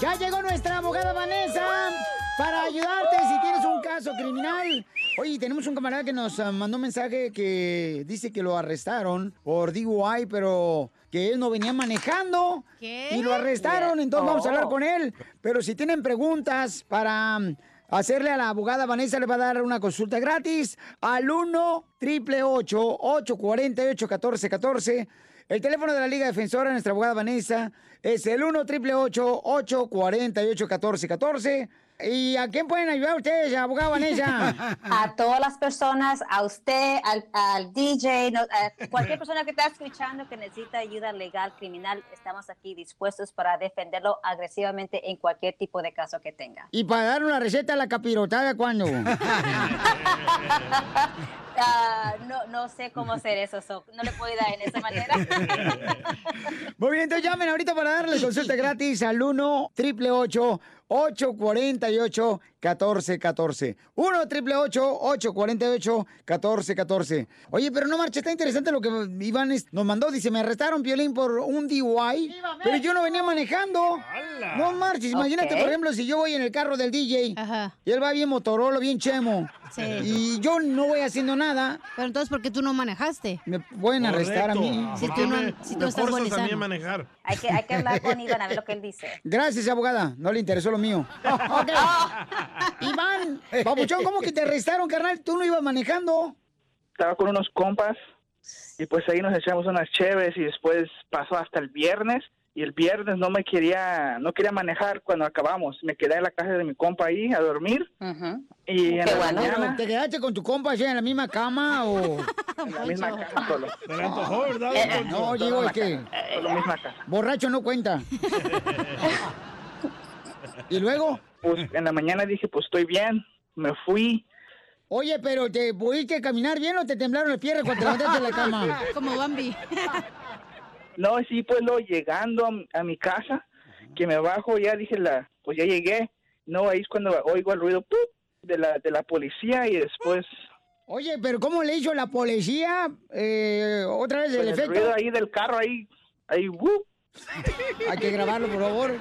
Ya llegó nuestra abogada Vanessa para ayudarte si tienes un caso criminal. Oye, tenemos un camarada que nos ah, mandó un mensaje que dice que lo arrestaron por DUI, pero que él no venía manejando. ¿Qué? Y lo arrestaron, entonces vamos a hablar con él. Pero si tienen preguntas para mm, hacerle a la abogada Vanessa, le va a dar una consulta gratis al 1 888 848 1414 el teléfono de la Liga Defensora, nuestra abogada Vanessa, es el 1 888 848 1414 ¿Y a quién pueden ayudar ustedes, abogada Vanessa? A todas las personas, a usted, al, al DJ, no- a cualquier persona que está escuchando que necesita ayuda legal, criminal, estamos aquí dispuestos para defenderlo agresivamente en cualquier tipo de caso que tenga. y para dar una receta a la capirotada, ¿cuándo? Ah, no, no sé cómo hacer eso, so, no le puedo dar en esa manera. Muy bien, entonces llamen ahorita para darle consulta gratis al 1 888 848 1414 1 888 848 1414 Oye, pero no marcha, está interesante lo que Iván nos mandó. Dice, me arrestaron, Piolín, por un DUI, pero yo no venía manejando. No marches, imagínate, por ejemplo, si yo voy en el carro del DJ y él va bien Motorola, bien chemo, Sí. y yo no voy haciendo nada. Pero entonces, ¿por qué tú no manejaste? Me pueden arrestar a mí. Si tú no, si tú estás manejar. Hay que, hay que hablar con Iván a ver lo que él dice. Gracias, abogada. No le interesó lo mío. Ok. Iván, Papuchón, ¿cómo que te arrestaron, carnal? ¿Tú no ibas manejando? Estaba con unos compas y pues ahí nos echamos unas cheves y después pasó hasta el viernes y el viernes no me quería no quería manejar cuando acabamos. Me quedé en la casa de mi compa ahí a dormir y en la mañana ¿Te quedaste con tu compa allá en la misma cama o...? en la misma casa solo. Se le antojó, ¿verdad? Eh, No, digo, es que Solo misma casa. borracho no cuenta. ¿Y luego? Pues en la mañana dije, pues estoy bien. Me fui. Oye, pero ¿te pudiste caminar bien o te temblaron el piernas cuando te levantaste de la cama? Como Bambi. No, sí, pues luego llegando a, mi- a mi casa, que me bajo, ya dije, la, pues ya llegué. No, ahí es cuando oigo el ruido ¡pup! de la, de la policía y después Oye, pero ¿cómo le hizo la policía? Eh, ¿Otra vez el pues, el efecto? ruido ahí del carro, ahí, ahí, ¡wup! Hay que grabarlo, por favor.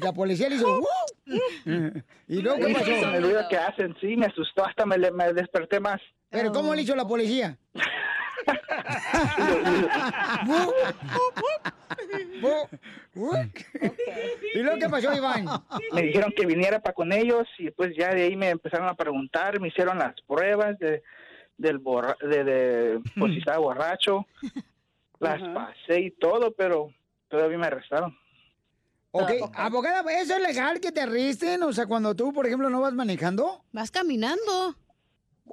La policía le hizo... "Uh". ¿Y luego qué pasó? El ruido que hacen, sí, me asustó, hasta me, le- me desperté más. ¿Pero cómo le hizo la policía? ¿Y luego qué pasó, Iván? Me dijeron que viniera para con ellos y pues ya de ahí me empezaron a preguntar, me hicieron las pruebas de del borra de, de pues si estaba borracho, las pasé y todo, pero todavía me arrestaron. Ok, abogada, ¿eso es legal que te arresten? O sea, cuando tú, por ejemplo, no vas manejando. Vas caminando.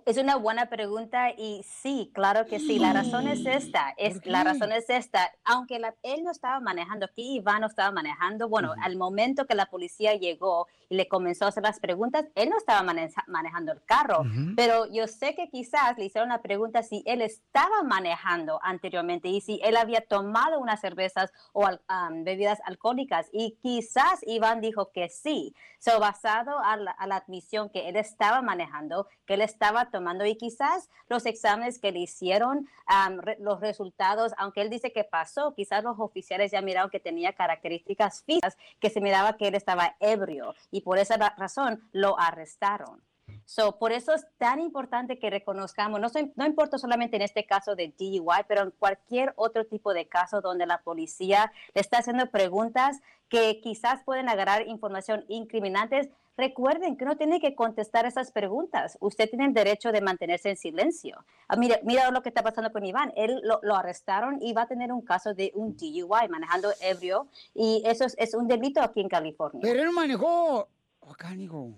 Es una buena pregunta y sí, claro que sí. La razón es esta, es la razón es esta. Aunque la- él no estaba manejando aquí, Iván no estaba manejando. Bueno, al momento que la policía llegó le comenzó a hacer las preguntas, él no estaba maneja- manejando el carro. Ujú. Pero yo sé que quizás le hicieron la pregunta si él estaba manejando anteriormente y si él había tomado unas cervezas o am, bebidas alcohólicas. Y quizás Iván dijo que sí. So, basado a la, a la admisión que él estaba manejando, que él estaba tomando y quizás los exámenes que le hicieron, am, re- los resultados, aunque él dice que pasó, quizás los oficiales ya miraron que tenía características físicas, que se miraba que él estaba ebrio y por esa ra- razón lo arrestaron. So, por eso es tan importante que reconozcamos, no, soy- no importa solamente en este caso de DUI, pero en cualquier otro tipo de caso donde la policía le está haciendo preguntas que quizás pueden agarrar información incriminantes, recuerden que uno tiene que contestar esas preguntas. Usted tiene el derecho de mantenerse en silencio. Ah, mira, mira lo que está pasando con Iván. Él lo, lo arrestaron y va a tener un caso de un DUI, manejando ebrio, y eso es, es un delito aquí en California. Pero él manejó. Acá, digo.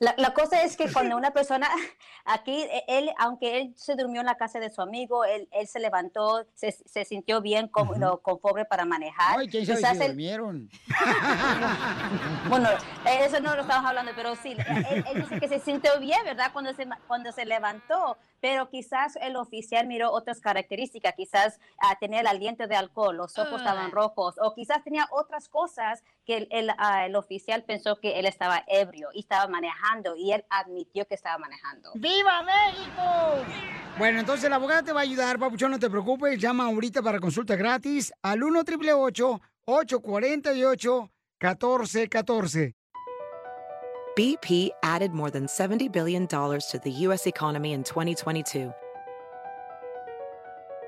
La, la cosa es que cuando una persona aquí, e- él, aunque él se durmió en la casa de su amigo, él, él se levantó, se, se sintió bien, cómodo, conforme para manejar. Ay, quién sabe Quizás si él- durmieron. bueno, eso no lo estamos hablando, pero sí, él, él dice que se sintió bien, ¿verdad? Cuando se, cuando se levantó, pero quizás el oficial miró otras características, quizás ah, tenía el aliento de alcohol, los ojos estaban rojos, o quizás tenía otras cosas que el, el, ah, el oficial pensó que él estaba ebrio y estaba manejando, y él admitió que estaba manejando. ¡Viva México! Bueno, entonces la abogada te va a ayudar, papuchón, no te preocupes. Llama ahorita para consulta gratis al 1 888 848 1414 BP added more than $70 billion to the U.S. economy in 2022.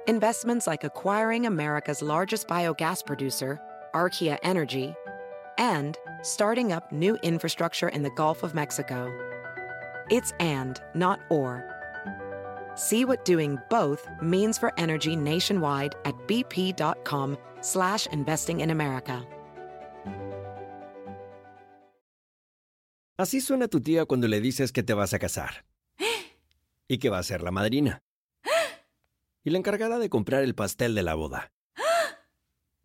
Investments like acquiring America's largest biogas producer, Archaea Energy, and starting up new infrastructure in the Gulf of Mexico. It's and, not or. See what doing both means for energy nationwide at bp.com slash investing in America. Así suena tu tía cuando le dices que te vas a casar. Y que va a ser la madrina. Y la encargada de comprar el pastel de la boda.